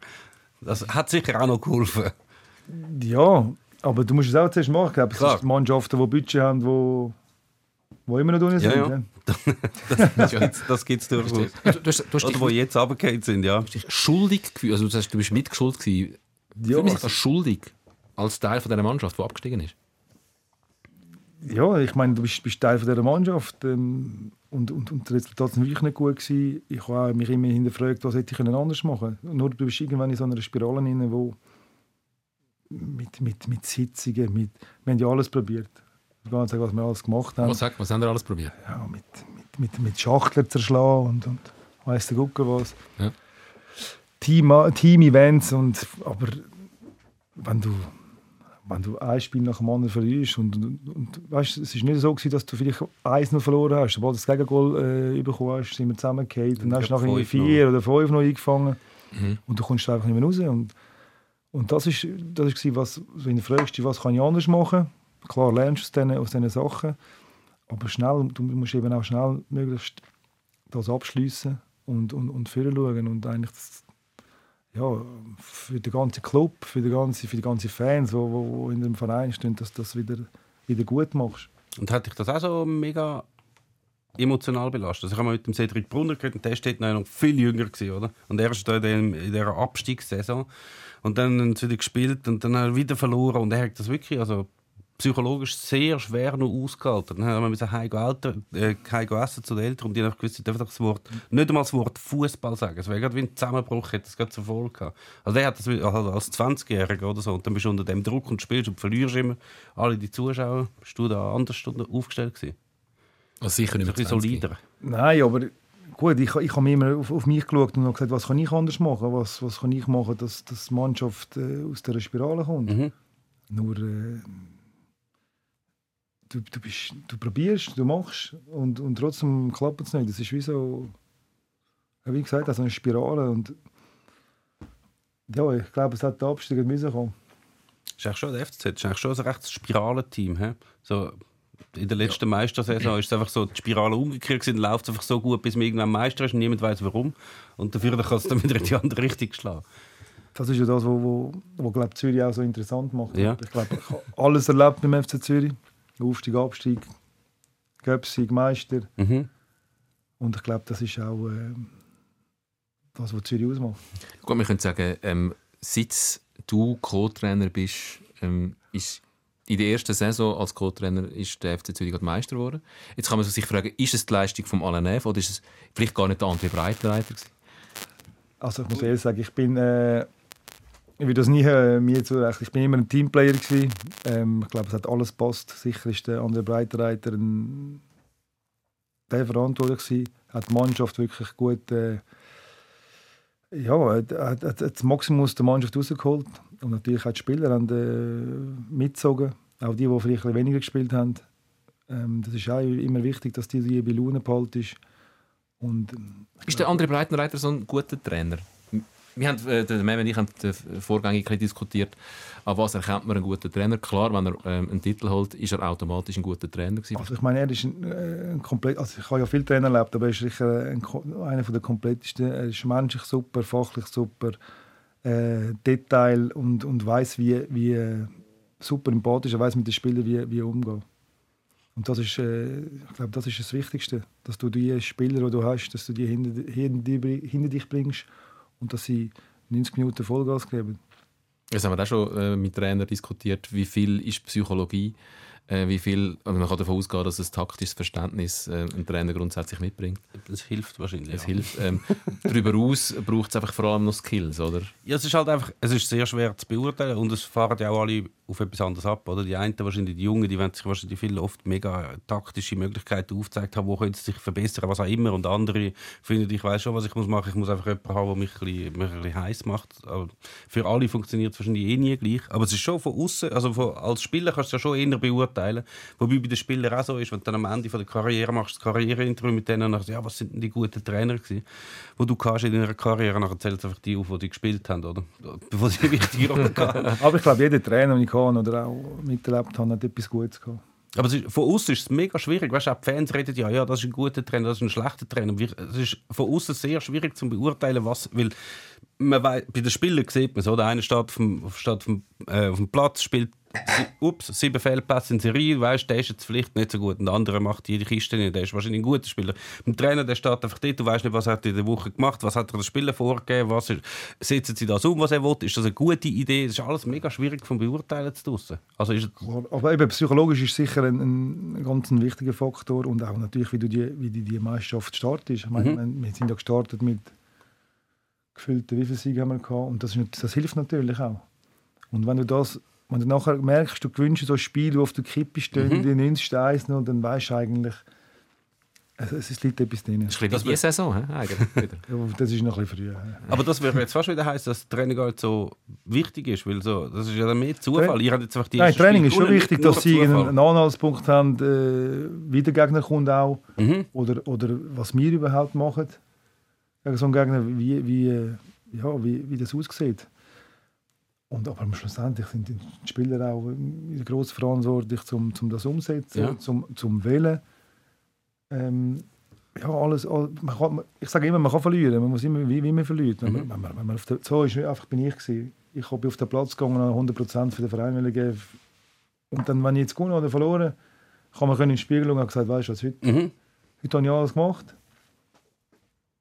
Das hat sicher auch noch geholfen. Ja, aber du musst es auch zuerst machen. Ich glaube, es Klar. sind Mannschaften, die Budget haben, die, die immer noch drin sind. ja. ja. [LAUGHS] Das das gibt's durchaus. Du, du, hast, du hast Oder die jetzt runtergefallen sind, ja. dich schuldig gefühlt, also du sagst, du bist mitgeschuldet gewesen. Ja, Fühl mich als schuldig als Teil von dieser Mannschaft, die abgestiegen ist. Ja, ich meine, du bist, bist Teil von dieser Mannschaft ähm, und, und, und das Resultat sind wirklich nicht gut gewesen. Ich habe mich immer hinterfragt, was hätte ich anders machen können. Nur du bist irgendwann in so einer Spirale drin, wo mit, mit, mit Sitzungen, mit, wir haben ja alles probiert. Ich kann nicht sagen, was wir alles gemacht haben. Was, sag, was haben wir alles probiert? Ja, mit, mit, mit, mit Schachteln zerschlagen und, und weiss der Gucker was. Ja. Team, Team-Events und aber wenn du wenn du ein Spiel nach dem anderen verlierst und, und, und weißt, es ist nicht so gewesen, dass du vielleicht eins noch verloren hast, sobald du das Gegengol äh, bekommen hast, sind wir zusammengefallen und dann hast du nachher vier oder fünf noch eingefangen Mhm. und du kommst einfach nicht mehr raus und, und das ist das ist was in der Frage was kann ich anders machen klar lernst du aus diesen, aus diesen Sachen, aber schnell, du musst eben auch schnell möglichst das abschließen und, und, und schauen und eigentlich das, ja, für den ganzen Club, für die ganzen, für die ganzen Fans, die wo, in dem Verein stehen, dass du das wieder, wieder gut machst. Und hat dich das auch so mega emotional belastet? Also ich habe mal mit dem Cedric Brunner geredet und der war noch viel jünger, gewesen, oder? Und er ist in, in dieser Abstiegssaison und dann haben sie gespielt und dann hat er wieder verloren und er hat das wirklich, also psychologisch sehr schwer noch ausgehalten. Dann haben wir heim äh, heim essen zu den Eltern und die haben gewusst, sie dürfen das Wort, nicht einmal das Wort Fußball sagen. Es wäre gerade wie ein Zusammenbruch, hätte das gerade zur Folge gehabt. Also der hat das also als 20-Jähriger oder so und dann bist du unter dem Druck und spielst und verlierst immer alle die Zuschauer. Bist du da anders aufgestellt gewesen? Also sicher nicht mehr Ein bisschen solider. Nein, aber gut, ich, ich habe immer auf, auf mich geschaut und habe gesagt, was kann ich anders machen? Was, was kann ich machen, dass, dass die Mannschaft äh, aus dieser Spirale kommt? Mhm. Nur, äh, du, du, bist, du probierst, du machst und, und trotzdem klappt es nicht. Das ist wie so, ja, wie gesagt, also eine Spirale. Und ja, ich glaube, es hat der Abstieg müssen kommen. Das ist eigentlich schon der FCZ, das ist eigentlich schon ein rechtes Spiralenteam. he? So, in der letzten Meistersaison ist es einfach so, die Spirale umgekehrt gewesen, läuft es einfach so gut, bis man irgendwann Meister ist und niemand weiß warum. Und dafür kann es dann wieder in die andere Richtung schlagen. Das ist ja das, was wo, wo, wo, glaub, Zürich auch so interessant macht. Ja. Ich glaube, ich habe alles erlebt beim FC Zürich. Aufstieg, Abstieg, Göpsig, Meister. Mhm. Und ich glaube, das ist auch äh, das, was Zürich ausmacht. Gut, wir können sagen, ähm, seit du Co-Trainer bist, ähm, ist in der ersten Saison als Co-Trainer ist der FC Zürich Meister geworden. Jetzt kann man sich fragen, ist es die Leistung von Alain Neff oder ist es vielleicht gar nicht der André Breitenreiter gewesen? Also ich muss ehrlich sagen, ich bin, äh, ich will das nie äh, mir zurecht. Ich bin immer ein Teamplayer gewesen. Ähm, ich glaube, es hat alles passt. Sicher ist der André Breitenreiter ein der verantwortlich gewesen. Hat die Mannschaft wirklich gut, äh, ja, hat, hat, hat das Maximum aus der Mannschaft rausgeholt. Und natürlich auch die Spieler haben äh, mitgezogen. Auch die, die vielleicht weniger gespielt haben. Ähm, das ist auch immer wichtig, dass die bei Laune behalten ist. Und, ähm, Ist der André Breitenreiter so ein guter Trainer? Wir haben, äh, der Mem und ich haben äh, ein bisschen diskutiert, an was erkennt man einen guten Trainer. Klar, wenn er ähm, einen Titel holt, ist er automatisch ein guter Trainer gewesen. Also ich meine, er ist ein, äh, ein komplett, also ich habe ja viele Trainer erlebt, aber er ist sicher ein, Ko- einer der komplettesten. Er ist menschlich super, fachlich super, äh, Detail und, und weiß wie, wie äh, super empathisch, er weiß mit den Spielern wie, wie umgehen. Und das ist, äh, ich glaube, das ist das Wichtigste, dass du die Spieler, die du hast, dass du die hinter, hinter, hinter dich bringst und dass sie 90 Minuten Vollgas geben. Das haben wir auch schon äh, mit Trainern diskutiert, wie viel ist Psychologie, äh, wie viel, also man kann davon ausgehen, dass ein taktisches Verständnis äh, ein Trainer grundsätzlich mitbringt. Das hilft wahrscheinlich. Es ja. hilft. Ähm, darüber aus braucht es einfach vor allem noch Skills, oder? Ja, es ist halt einfach, es ist sehr schwer zu beurteilen und es fahren ja auch alle auf etwas anderes ab, oder? Die einen, wahrscheinlich die Jungen, die werden sich wahrscheinlich viel oft mega taktische Möglichkeiten aufgezeigt haben, wo können sie sich verbessern, was auch immer. Und andere finden, ich weiß schon, was ich muss machen. Ich muss einfach jemanden haben, der mich ein bisschen, mich ein bisschen heiß macht. Aber für alle funktioniert es wahrscheinlich eh nie gleich. Aber es ist schon von außen, also von, als Spieler kannst du es ja schon eher beurteilen. Wobei bei den Spielern auch so ist, wenn du dann am Ende von der Karriere machst, das Karriereinterview mit denen, und dann ja, was sind denn die guten Trainer gewesen, wo du kannst in deiner Karriere, nachher zählst du einfach die auf, die die gespielt haben, oder? [LAUGHS] Bevor sie wichtige [LAUGHS] Rolle. Aber ich glaube, jeder Trainer, den ich kann oder auch miterlebt habe, hat etwas Gutes gehabt. Aber ist, von außen ist es mega schwierig. Weißt, auch die Fans reden ja, ja, das ist ein guter Trainer, das ist ein schlechter Trainer. Es ist von außen sehr schwierig zu beurteilen, was. Weil man weiss, bei den Spielern sieht man es, oder? Einer steht auf dem, steht auf dem, äh, auf dem Platz, spielt ups, sieben Fehlpässe in Serie, weißt, der ist jetzt vielleicht nicht so gut. Und der andere macht jede Kiste nicht, der ist wahrscheinlich ein guter Spieler. Beim Trainer, der steht einfach dort, du weißt nicht, was er hat in der Woche gemacht, was hat er den Spielern vorgegeben, was ist, setzen sie das um, was er will, ist das eine gute Idee? Das ist alles mega schwierig vom Beurteilen zu draussen. Also ist, Aber eben, psychologisch ist sicher ein, ein ganz ein wichtiger Faktor und auch natürlich, wie du die, wie die, die Meisterschaft startest. Ich meine, wir- wir sind ja gestartet mit gefüllten, wie viele Siege haben wir gehabt und das, ist, das hilft natürlich auch. Und wenn du das, wenn du nachher merkst, du gewinnst so ein Spiel, wo auf der Kippe stehen, die 90. Eis noch, dann weißt du eigentlich, es, es liegt etwas drin. Das ist ein bisschen wie Saison, eigentlich. [LAUGHS] Das ist noch ein bisschen früh. Aber das würde jetzt fast wieder heißen, dass Training halt so wichtig ist, weil so, das ist ja dann mehr Zufall. Habt jetzt einfach die Nein, Training Spiele ist schon wichtig, dass sie Zufall. einen, einen Anhaltspunkt haben, äh, wie der Gegner kommt auch. Mhm. Oder, oder was wir überhaupt machen. Gegen so einen Gegner, wie, wie, ja, wie, wie das aussieht. Und aber schlussendlich sind die Spieler auch äh, gross verantwortlich, um, um das umzusetzen, Ja. zum, zum Wählen. Ähm, ja, alles, all- man kann, ich sage immer, man kann verlieren, man muss immer wie, wie man verliert. Wenn, man, wenn, man, wenn man auf der, so ist einfach bin ich gewesen. Ich habe auf den Platz gegangen und 100% für den Verein geben. Und dann, wenn ich jetzt gewonnen oder verloren, kann man in den Spiegel schauen und gesagt, weißt du was, heute, Mhm. heute habe ich alles gemacht.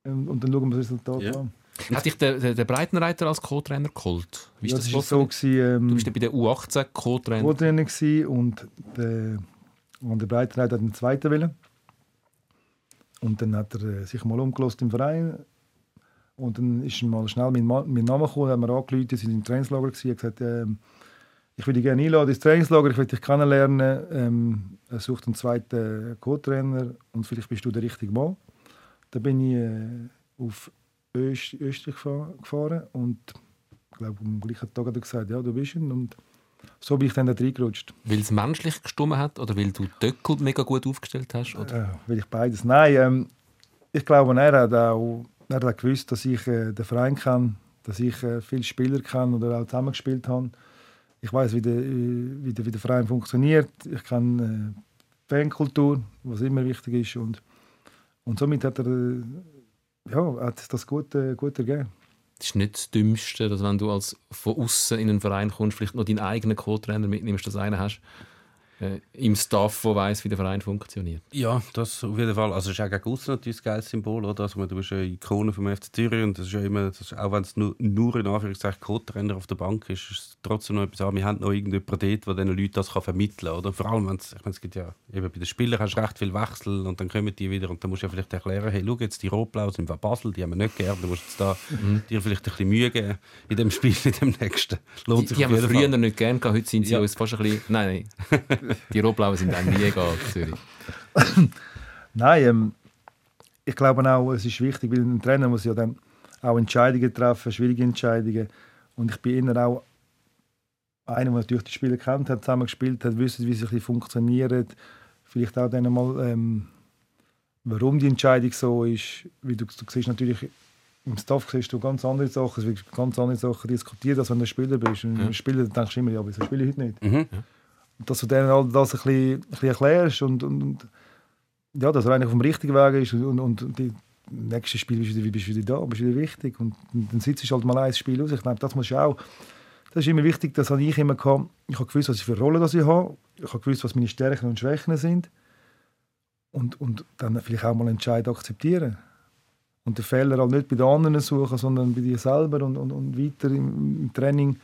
Ähm, Und dann schauen wir das Resultat Ja. an. Hat dich der, der, Breitenreiter als Co-Trainer geholt? Wie ist Ja, das das war gelaufen? so, gewesen, ähm, Du bist ja bei der U18 Co-Trainer. Co-Trainer und der, und der Breitenreiter hat einen zweiten Willen. Und dann hat er äh, sich mal umgelost im Verein. Und dann ist er mal schnell mein, mein Name gekommen, haben wir angerufen, sie waren im Trainingslager gewesen, er hat gesagt, ähm, ich würde dich gerne einladen ins Trainingslager, ich will dich kennenlernen. Ähm, er sucht einen zweiten Co-Trainer und vielleicht bist du der richtige Mann. Dann bin ich äh, auf Öst Österreich gefahren, und ich glaube, am gleichen Tag hat er gesagt, ja, du bist ihn. Und so bin ich dann da reingerutscht. Weil es menschlich gestummen hat oder weil du Döckel mega gut aufgestellt hast? Oder? Äh, will ich beides? Nein, ähm, ich glaube, er hat auch, er hat gewusst, dass ich äh, den Verein kenne, dass ich äh, viele Spieler kenne oder auch zusammengespielt habe. Ich weiß, wie der, wie, wie der Verein funktioniert. Ich kenne äh, Fankultur, was immer wichtig ist. Und, und somit hat er äh, ja, hat das gut, gut ergeben. Das ist nicht das Dümmste, dass wenn du als von außen in einen Verein kommst, vielleicht noch deinen eigenen Co-Trainer mitnimmst, dass du einen hast äh, im Staff, der weiß, wie der Verein funktioniert. Ja, das auf jeden Fall. Also es ist auch gegen aussen natürlich ein geiles Symbol, oder? Also, du bist eine Ikone vom FC Zürich und das ist ja immer, ist, auch wenn es nur, nur in Anführungszeichen Co-Trainer auf der Bank ist, ist es trotzdem noch etwas an. Wir haben noch irgendjemanden dort, der diesen Leuten das kann vermitteln kann, oder? Vor allem, wenn es, ich meine, es gibt ja, eben bei den Spielern hast du recht viel Wechsel und dann kommen die wieder und dann musst du ja vielleicht erklären, hey, schau jetzt, die Rotblau sind von Basel, die haben wir nicht gern, du musst jetzt da dir vielleicht ein bisschen Mühe geben in dem Spiel, [LAUGHS] in dem nächsten. Lohnt Die, sich die haben wir früher Fall. nicht gern gehabt, heute sind sie Ja. uns fast ein bisschen... Nein, nein. [LAUGHS] Die Rotblauen sind einem nie egal, Zürich. [COUGHS] Nein, ähm, ich glaube auch, es ist wichtig, weil ein Trainer muss ja dann auch Entscheidungen treffen, schwierige Entscheidungen. Und ich bin immer auch einer, der natürlich die Spieler kennt, hat zusammen gespielt hat, wissen, wie sie ein funktionieren. Vielleicht auch dann mal, ähm, warum die Entscheidung so ist. Wie du, du siehst natürlich im Staff siehst du ganz andere Sachen, es wird ganz andere Sachen diskutiert, als wenn du Spieler bist. Und als Spieler denkst du immer, ja, wieso spiele ich heute nicht? Mhm. Und dass du denen all das ein bisschen, ein bisschen erklärst und, und, und ja, dass er eigentlich auf dem richtigen Weg ist und, und, und die nächste Spiel bist du wieder, bist wieder da, bist du wieder wichtig und dann sitzt du halt mal ein Spiel aus. Ich glaube, das muss auch, das ist immer wichtig, das habe ich immer gehabt. Ich habe gewusst, was ich für eine Rolle das ich habe. Ich habe gewusst, was meine Stärken und Schwächen sind und, und dann vielleicht auch mal Entscheid akzeptieren. Und den Fehler halt nicht bei den anderen suchen, sondern bei dir selber und, und, und weiter im, im Training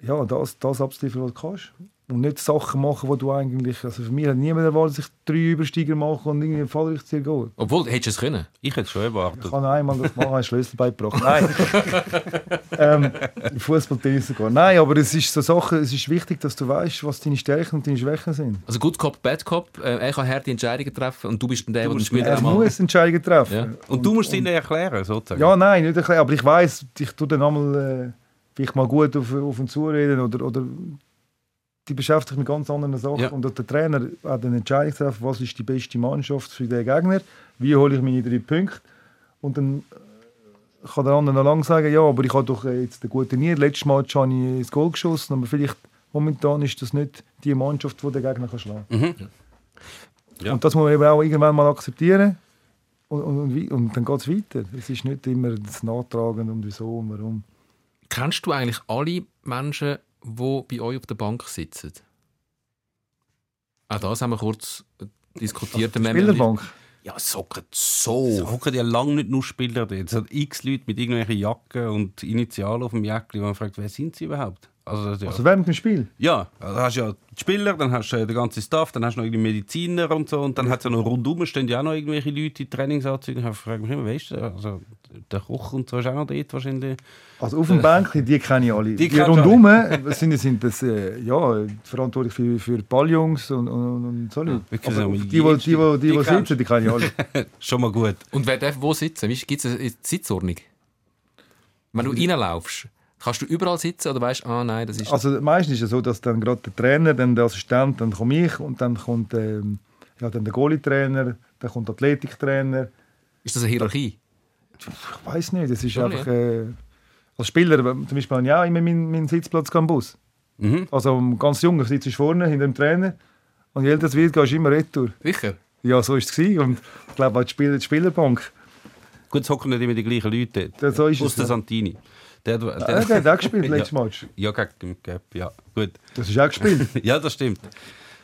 ja, das, das abzuliefern, was du kannst. Und nicht Sachen machen, die du eigentlich... Also für mich hat niemand erwartet, dass ich drei Übersteiger mache und irgendwie Fallrichtier gehe. Obwohl, hättest du es können. Ich hätte es schon erwartet. Ich habe einmal das machen, einen Schlüssel beigebracht. Nein. [LAUGHS] ähm, Im Fußball, Tennis sogar. Nein, aber es ist so Sachen, es ist wichtig, dass du weißt, was deine Stärken und deine Schwächen sind. Also Good Cop, Bad Cop, äh, er kann harte Entscheidungen treffen und du bist dann der, der den Spieler Er muss Entscheidungen treffen. Ja. Und du musst ihnen erklären, sozusagen. Ja, nein, nicht erklären. Aber ich weiß, ich tue dann einmal äh, vielleicht mal gut auf, auf ihn zureden oder, oder die beschäftigt sich mit ganz anderen Sachen. Ja. Und der Trainer hat eine Entscheidung getroffen, was ist die beste Mannschaft für den Gegner, wie hole ich meine drei Punkte. Und dann äh, kann der andere noch lange sagen, ja, aber ich habe doch äh, jetzt gut trainiert, letztes Mal habe ich ins Goal geschossen, aber vielleicht momentan ist das nicht die Mannschaft, die der Gegner kann schlagen kann. Mhm. Ja. Und das muss man eben auch irgendwann mal akzeptieren. Und, und, und dann geht es weiter. Es ist nicht immer das Nachtragen und wieso und warum. Kennst du eigentlich alle Menschen, die bei euch auf der Bank sitzen? Auch das haben wir kurz äh, diskutiert. Die Spielerbank. Ja, es hocken Es so. hocken ja lange nicht nur Spieler dort. Es hat x Leute mit irgendwelchen Jacken und Initialen auf dem Jäckchen, wo man fragt, wer sind sie überhaupt? Also, ja. Also während dem Spiel. ja, also hast du ja die Spieler, dann hast du äh, den ganzen Staff, dann hast du noch irgendwie Mediziner und so und dann hat es ja noch rundum stehen ja auch noch irgendwelche Leute in Trainingsanzügen. Ich frage mich immer, wer ist der? Also, der Koch und so ist auch noch dort wahrscheinlich. Also auf dem Bänkchen, die kenne ich alle. Die Die, du rundum [LAUGHS] sind, sind das, äh, ja, verantwortlich für, für Balljungs und, und, und so Leute. wirklich Aber die, die, die, die, die, die, die sitzen, du. die kenne ich alle. [LAUGHS] Schon mal gut. Und wer darf wo sitzen? Gibt es eine Sitzordnung? Wenn du reinlaufst, kannst du überall sitzen oder weißt ah nein, das ist... Also meistens ist es so, dass dann gerade der Trainer, dann der Assistent, dann komme ich und dann kommt ähm, ja, dann der Goalie-Trainer, dann kommt der Athletiktrainer. ist das eine Hierarchie? Ich weiß nicht, es ist Schon, einfach... Äh, als Spieler, zum Beispiel, habe ich auch immer meinen, meinen Sitzplatz am Bus. Mhm. Also ganz jung, sitzt du vorne hinter dem Trainer und je älter es wird, gehst du immer retour. Sicher? Ja, so war es. gewesen. Und ich glaube auch die, Spieler, die Spielerbank. Gut, es hocken nicht immer die gleichen Leute. Ja, so ist Aus es, der ja. Der, der, Ah, der hat auch gespielt, [LAUGHS] letztes. Match. Ja, gegen Gap, ja. Gut. Das ist auch gespielt. [LAUGHS] Ja, das stimmt.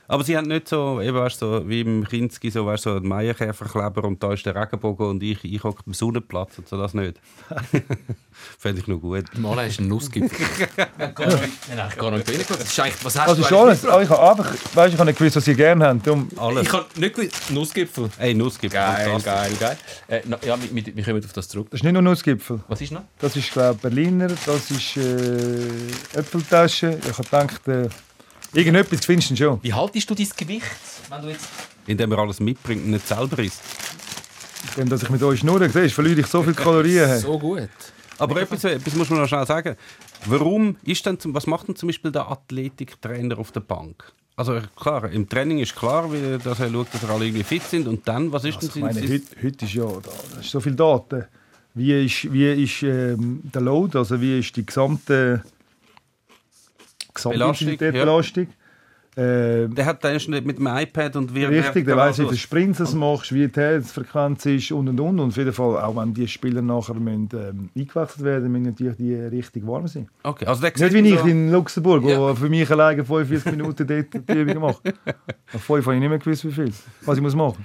Aber sie haben nicht so, eben, weißt, so wie im Kinski, so, weißt, so einen Meierkäferkleber und da ist der Regenbogen und ich, ich hocke am Sonnenplatz und so, das nicht. [LAUGHS] Fände ich noch gut. Mal hast du einen Nussgipfel. [LAUGHS] Nein, gar nicht gar nicht ist eigentlich, was hast Das du ist eigentlich alles. Ah, Ich habe einfach, weißt, ich habe nicht gewusst, was sie gerne haben. Darum, Alles. Ich habe nicht gewusst. Nussgipfel. Ey, Nuss gibt Geil, geil, geil. Äh, na, ja, wir, wir, wir kommen auf das zurück. das ist nicht nur Nussgipfel. Was ist noch? Das ist, glaube ich, Berliner, das ist äh, Äpfeltasche. Ich habe gedacht, äh, irgendetwas findest du schon. Wie haltest du dein Gewicht, wenn du jetzt... Indem er alles mitbringt und nicht selber isst. Wenn dass ich mit euch schnurre, siehst, verliere ich so viele Kalorien. hey. So gut. Aber etwas, etwas muss man noch schnell sagen. Warum ist denn, zum- was macht denn zum Beispiel der Athletiktrainer auf der Bank? Also klar, im Training ist klar, wie, dass er schaut, dass er alle irgendwie fit sind. Und dann, was ist Also, ich denn meine, sein... heute, heute ist ja da, das ist so viele Daten. Wie ist, wie ist ähm, der Load, also wie ist die gesamte Gesamtintensität, Belastung? Ähm, Der hat erst nicht mit dem iPad und wie Richtig, der weiß, wie aus. viele Sprints du machst, wie die Herzfrequenz ist und und und. Und auf jeden Fall, auch wenn die Spieler nachher müssen, ähm, eingewechselt werden, müssen natürlich die richtig warm sein. Okay, also Nicht wie ich so- in Luxemburg, wo Ja. für mich alleine 45 Minuten dort die Übungen mache. [LAUGHS] Auf fünf habe ich nicht mehr gewusst, wie viel. Was ich muss machen.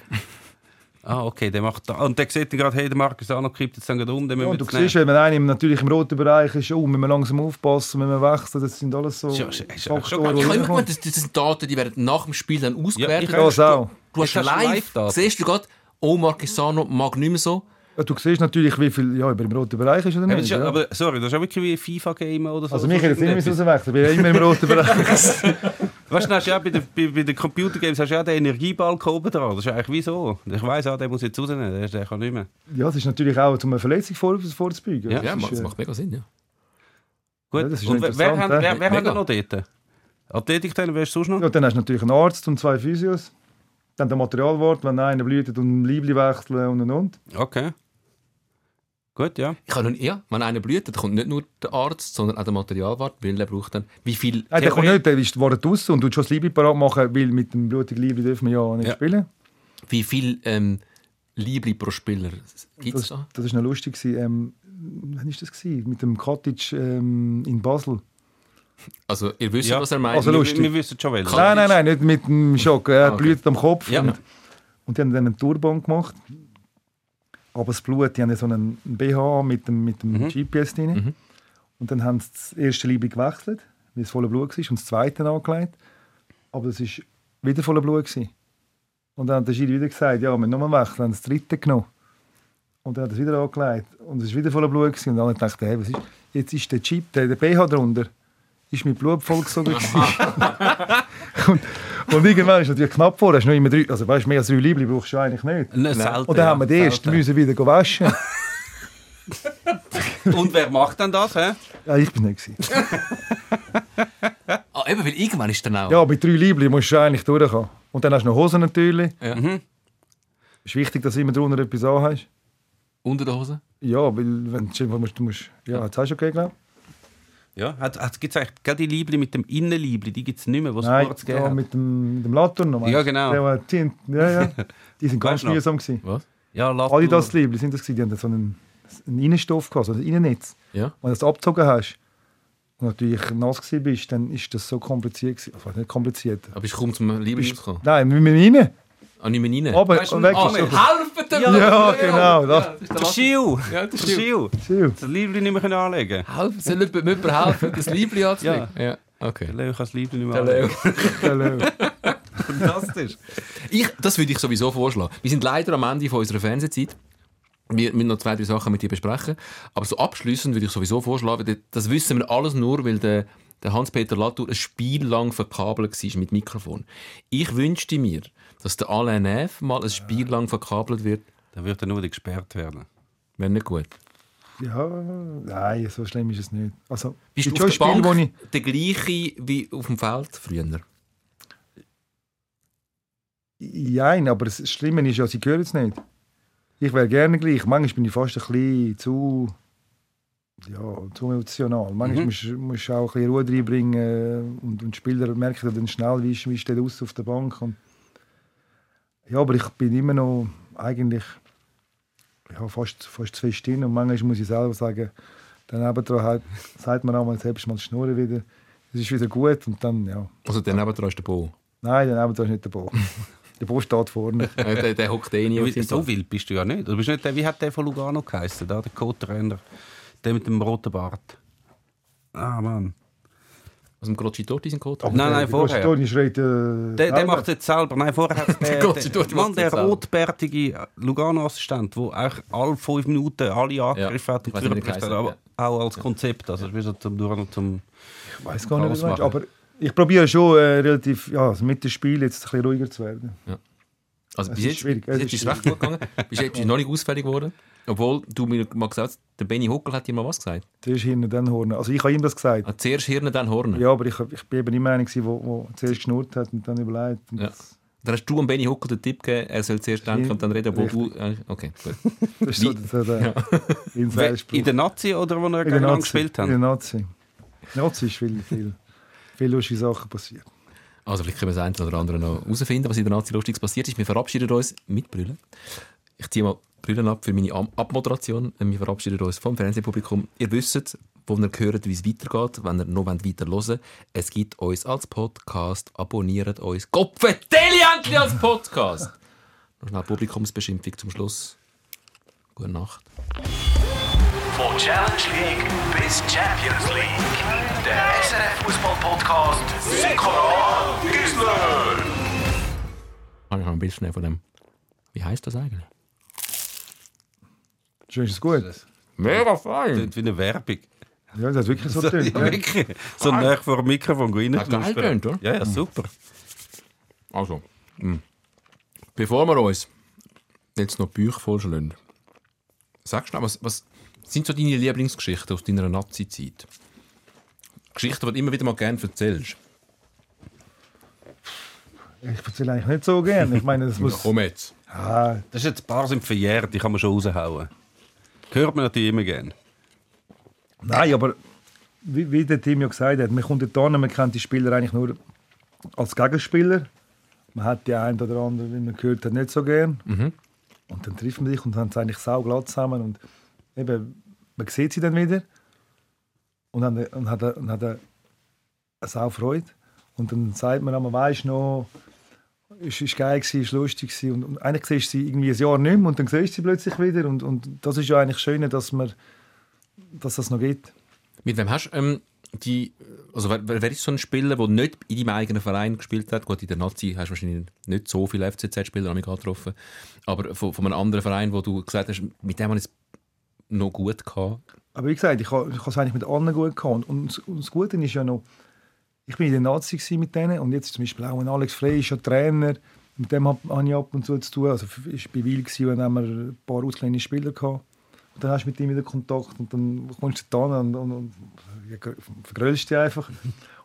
Ah, okay, der macht da. Und der sieht gerade, hey, der Markus Anno kippt jetzt dann um, den Ja, du siehst, wenn man einem natürlich im roten Bereich ist, oh, müssen wir langsam aufpassen, müssen wir wechseln, das sind alles so Ja, Faktoren, Ich habe immer gemeint, das, das sind Daten, die werden nach dem Spiel dann ausgewertet. ich Ja, das auch. du hast live, Live-Daten. siehst du gerade, oh, Marquesano mag nicht mehr so. Ja, du siehst natürlich, wie viel ja, über im roten Bereich ist oder nicht. ja, aber sorry, das ist auch wirklich wie ein FIFA-Game oder so. also mich hätte jetzt nicht Irgendetwas. mehr rauswechseln, ich bin immer im [LAUGHS] roten Bereich. [LAUGHS] Weißt du, hast du ja bei den, bei, bei den Computergames hast du ja den Energiebalken oben dran. Das ist eigentlich wieso? Ich weiss auch, der muss jetzt rausnehmen, der, der kann nicht mehr. ja, das ist natürlich auch, um eine Verletzung vor, vorzubeugen. Ja, Ja, das, das ist, äh, macht mega Sinn, ja. Gut, Ja, das ist und wer, wer, wer, wer hat noch dort? Athletiktrainer, wer ist sonst noch? ja, dann hast du natürlich einen Arzt und zwei Physios. Dann der Materialwart, wenn einer blutet und ein Liebli wechseln und und und. Okay. Gut, ja. Ich kann nun, ja, wenn einer blüht, dann kommt nicht nur der Arzt, sondern auch der Materialwart, weil er braucht dann, wie viel... Nein, der kommt nicht, der ist war draußen und tut schon das Liebli parat machen, weil mit dem blutigen Liebli dürfen wir ja nicht Ja. spielen. Wie viel ähm, Libri pro Spieler gibt es Das, da? das ist noch lustig. gewesen. Ähm, wann war das? Gewesen? Mit dem Cottage ähm, in Basel. Also, ihr wisst, Ja, was er meint. also Wir, lustig. wir wissen schon welchen. Nein, nein, nein, nicht mit dem Schock. Er okay. blutet am Kopf. Ja. Und, und die haben dann einen Turban gemacht. Aber das Blut, die haben so einen BH mit dem, mit dem Mhm. GPS drin. Mhm. Und dann haben sie das erste Liebe gewechselt, weil es voller Blut war, und das zweite angelegt. Aber das war wieder voller Blut. Gewesen. Und dann hat der Schiri wieder gesagt, ja, wir müssen nochmal wechseln, haben das dritte genommen. Und dann hat er es wieder angelegt. Und es war wieder voller Blut. Gewesen. Und dann dachte ich, hey, was ist? Jetzt ist der Chip, der, der BH drunter, ist mit Blut vollgesogen. [LAUGHS] [LAUGHS] und, und irgendwann ist es natürlich knapp vor. Hast du noch immer drei, also weißt, mehr als drei Liebli brauchst du eigentlich nicht. Nein, selten, Und dann haben wir die erst müssen wieder waschen. [LAUGHS] Und wer macht denn das? Hä? ja, ich bin nicht. [LAUGHS] Ah, eben, weil irgendwann ist dann auch... Ja, mit drei Liebli musst du eigentlich durchkommen. Und dann hast du noch Hosen natürlich. Ja. Mhm. ist wichtig, dass du immer drunter etwas anhast. Unter der Hose. Ja, weil wenn du musst, du musst ja, jetzt hast du okay, glaube Ja, hat, hat, gibt's eigentlich gerade die Liebli mit dem Innenliebli, die gibt es nicht mehr, was es Nein, kurz ja, mit dem, mit dem Laturn noch. Ja, genau. Der, war zehn- ja, ja. Die sind [LAUGHS] ganz mühsam gewesen. Was? Ja, Latour. Adidas Liebli sind das gewesen. Die haben so einen, einen Innenstoff gehabt, so ein Innennetz. Ja. Wenn du das abgezogen hast und natürlich nass gewesen bist, dann ist das so kompliziert gewesen. Also nicht kompliziert. Aber ich komme zum rausgekommen. Nein, wir müssen rein. Ah, nicht mehr rein. Aber Weißt weg ah, ist. Helfen dem! Ja, genau. Das, Schiel! Ja, das Der. Schiel! Das Liebli nicht mehr können anlegen Helfen, soll jemand, helfen, das Libri anzulegen? Ja. Okay. Der Leo kann das Liebli nicht mehr Der Leo. anlegen. Hallo. [LAUGHS] Fantastisch. Ich, das würde ich sowieso vorschlagen. Wir sind leider am Ende von unserer Fernsehzeit. Wir müssen noch zwei, drei Sachen mit dir besprechen. Aber so abschließend würde ich sowieso vorschlagen, das wissen wir alles nur, weil der, der Hans-Peter Latour ein Spiel lang verkabelt war mit Mikrofon. Ich wünschte mir, dass der Alain Neff mal ein Spiel lang verkabelt wird. Dann wird er nur wieder gesperrt werden. Wäre nicht gut. Ja, nein, so schlimm ist es nicht. Also, Bist du auf schon der Spiele, wo Bank ich... der gleiche wie auf dem Feld früher? Nein, aber das Schlimme ist ja, sie hören es nicht. Ich wäre gerne gleich. Manchmal bin ich fast ein bisschen zu ja, zu emotional. Manchmal musst, du- musst du auch ein bisschen Ruhe reinbringen und, und die Spieler merken dann schnell, wie, ist- wie steht aus auf der Bank. Und ja, aber ich bin immer noch eigentlich ja, fast, fast zu fest drin und manchmal muss ich selber sagen, daneben dran halt, [LAUGHS] sagt man einmal, selbst mal die Schnurren wieder, es ist wieder gut und dann, ja. Also der nebendran ist der Bo. Nein, daneben dran ist nicht der Bo. [LAUGHS] der Bo steht vorne. [LAUGHS] Der, der hockt eh nie So wild bist du ja nicht. Du bist nicht der, wie hat der von Lugano geheißen, der Co-Trainer? Der mit dem roten Bart. Ah, Mann. Aus dem Grocci Totti sind Code. Nein, nein, Der vorher. Toni schreit, äh, Der, der macht es jetzt selber. Nein, vorher hat [LAUGHS] der, der, Dank, Mann, der rotbärtige Lugano-Assistent, der eigentlich alle fünf Minuten alle angegriffen hat und der geheißen aber hat, auch als Konzept. Also, wie so zum, durch, zum Ich weiß gar nicht, was du meinst, aber ich probiere schon äh, relativ, ja, also mit dem Spiel jetzt ein bisschen ruhiger zu werden. Also bis ist jetzt, bis ist ist es recht gut gegangen. Bis jetzt bist du noch nicht ausfällig geworden. Obwohl du mir mal gesagt hast, der Benny Huckel hat dir mal was gesagt. Zuerst Hirn, dann Horn. Also ich habe ihm das gesagt. Ah, Zuerst Hirn, dann Horn. Ja, aber ich, ich bin eben immer einer, der wo, wo zuerst geschnurrt hat und dann überlegt. Und Ja. Dann hast du dem Benny Huckel den Tipp gegeben, er soll zuerst denken und dann reden, Richtig. du... äh, Okay, gut. [LAUGHS] das ist so, so der Inside-Spruch. In der Nazi oder wo der gegeneinander Nazi. gespielt In der haben? Nazi. Nazi ist viel, viel, viel lustige Sachen passiert. Also vielleicht können wir das eine oder andere noch herausfinden, was in der Nazi Lustiges passiert ist. Wir verabschieden uns mit Brüllen. Ich ziehe mal Brüllen ab für meine Abmoderation. Wir verabschieden uns vom Fernsehpublikum. Ihr wisst, wo ihr hört, wie es weitergeht, wenn ihr noch weiter hören wollt. Es gibt uns als Podcast. Abonniert uns. Kopfeteli endlich als Podcast! noch schnell Publikumsbeschimpfung zum Schluss. Gute Nacht. Von Challenge League bis Champions League. Der SRF Fußball Podcast Sikora Gisler. Habe ich noch ein Bild schnell von dem. Wie heißt das eigentlich? Schön ist es gut. Mega fein! Klingt wie eine Werbung. Ja, das hat wirklich so [LAUGHS] getönt. ja. wirklich. So nah vor dem Mikrofon gehen. Hat geil oder? Ja, ja, super. Also, mh. bevor wir uns jetzt noch die Bücher vollschlagen, sagst du noch, was, was sind so deine Lieblingsgeschichten aus deiner Nazi-Zeit? Geschichten, die du immer wieder mal gerne erzählst. Ich erzähle eigentlich nicht so gerne. Ich meine, das [LAUGHS] muss. Komm jetzt. Ah, Das ist jetzt ein paar sind verjährt, die kann man schon raushauen. Hört man natürlich immer gerne. Nein, aber wie, wie der Team ja gesagt hat, man kommt dort hin, man kennt die Spieler eigentlich nur als Gegenspieler. Man hat die einen oder anderen, wie man gehört hat, nicht so gern. Und dann trifft man sich und haben es eigentlich sauglatt zusammen. Und eben, man sieht sie dann wieder und, dann, und hat, und hat eine, eine sau Freude. Und dann sagt man einmal, weisst noch, es war geil, es war lustig. Und, und eigentlich siehst du sie irgendwie ein Jahr nicht mehr und dann siehst du sie plötzlich wieder. Und, und das ist ja eigentlich schön, dass, man, dass das noch gibt. Mit wem hast du ähm, die. Also, wer, wer ist so ein Spieler, der nicht in deinem eigenen Verein gespielt hat? Gut, in der Nazi hast du wahrscheinlich nicht so viele FCZ-Spieler getroffen. Aber von, von einem anderen Verein, wo du gesagt hast, mit dem habe ich noch gut gehabt. Aber wie gesagt, ich habe es eigentlich mit allen gut gehabt. Und, und das Gute ist ja noch, ich bin in der Nazi mit denen und jetzt zum Beispiel auch ein Alex Frey ist ja Trainer, mit dem habe ich ab und zu zu tun. Also ich war bei und haben wir ein paar ausgeliehene Spieler gehabt. Und dann hast du mit ihm wieder Kontakt und dann kommst du da und, und, und ja, vergröllst dich einfach. [LAUGHS]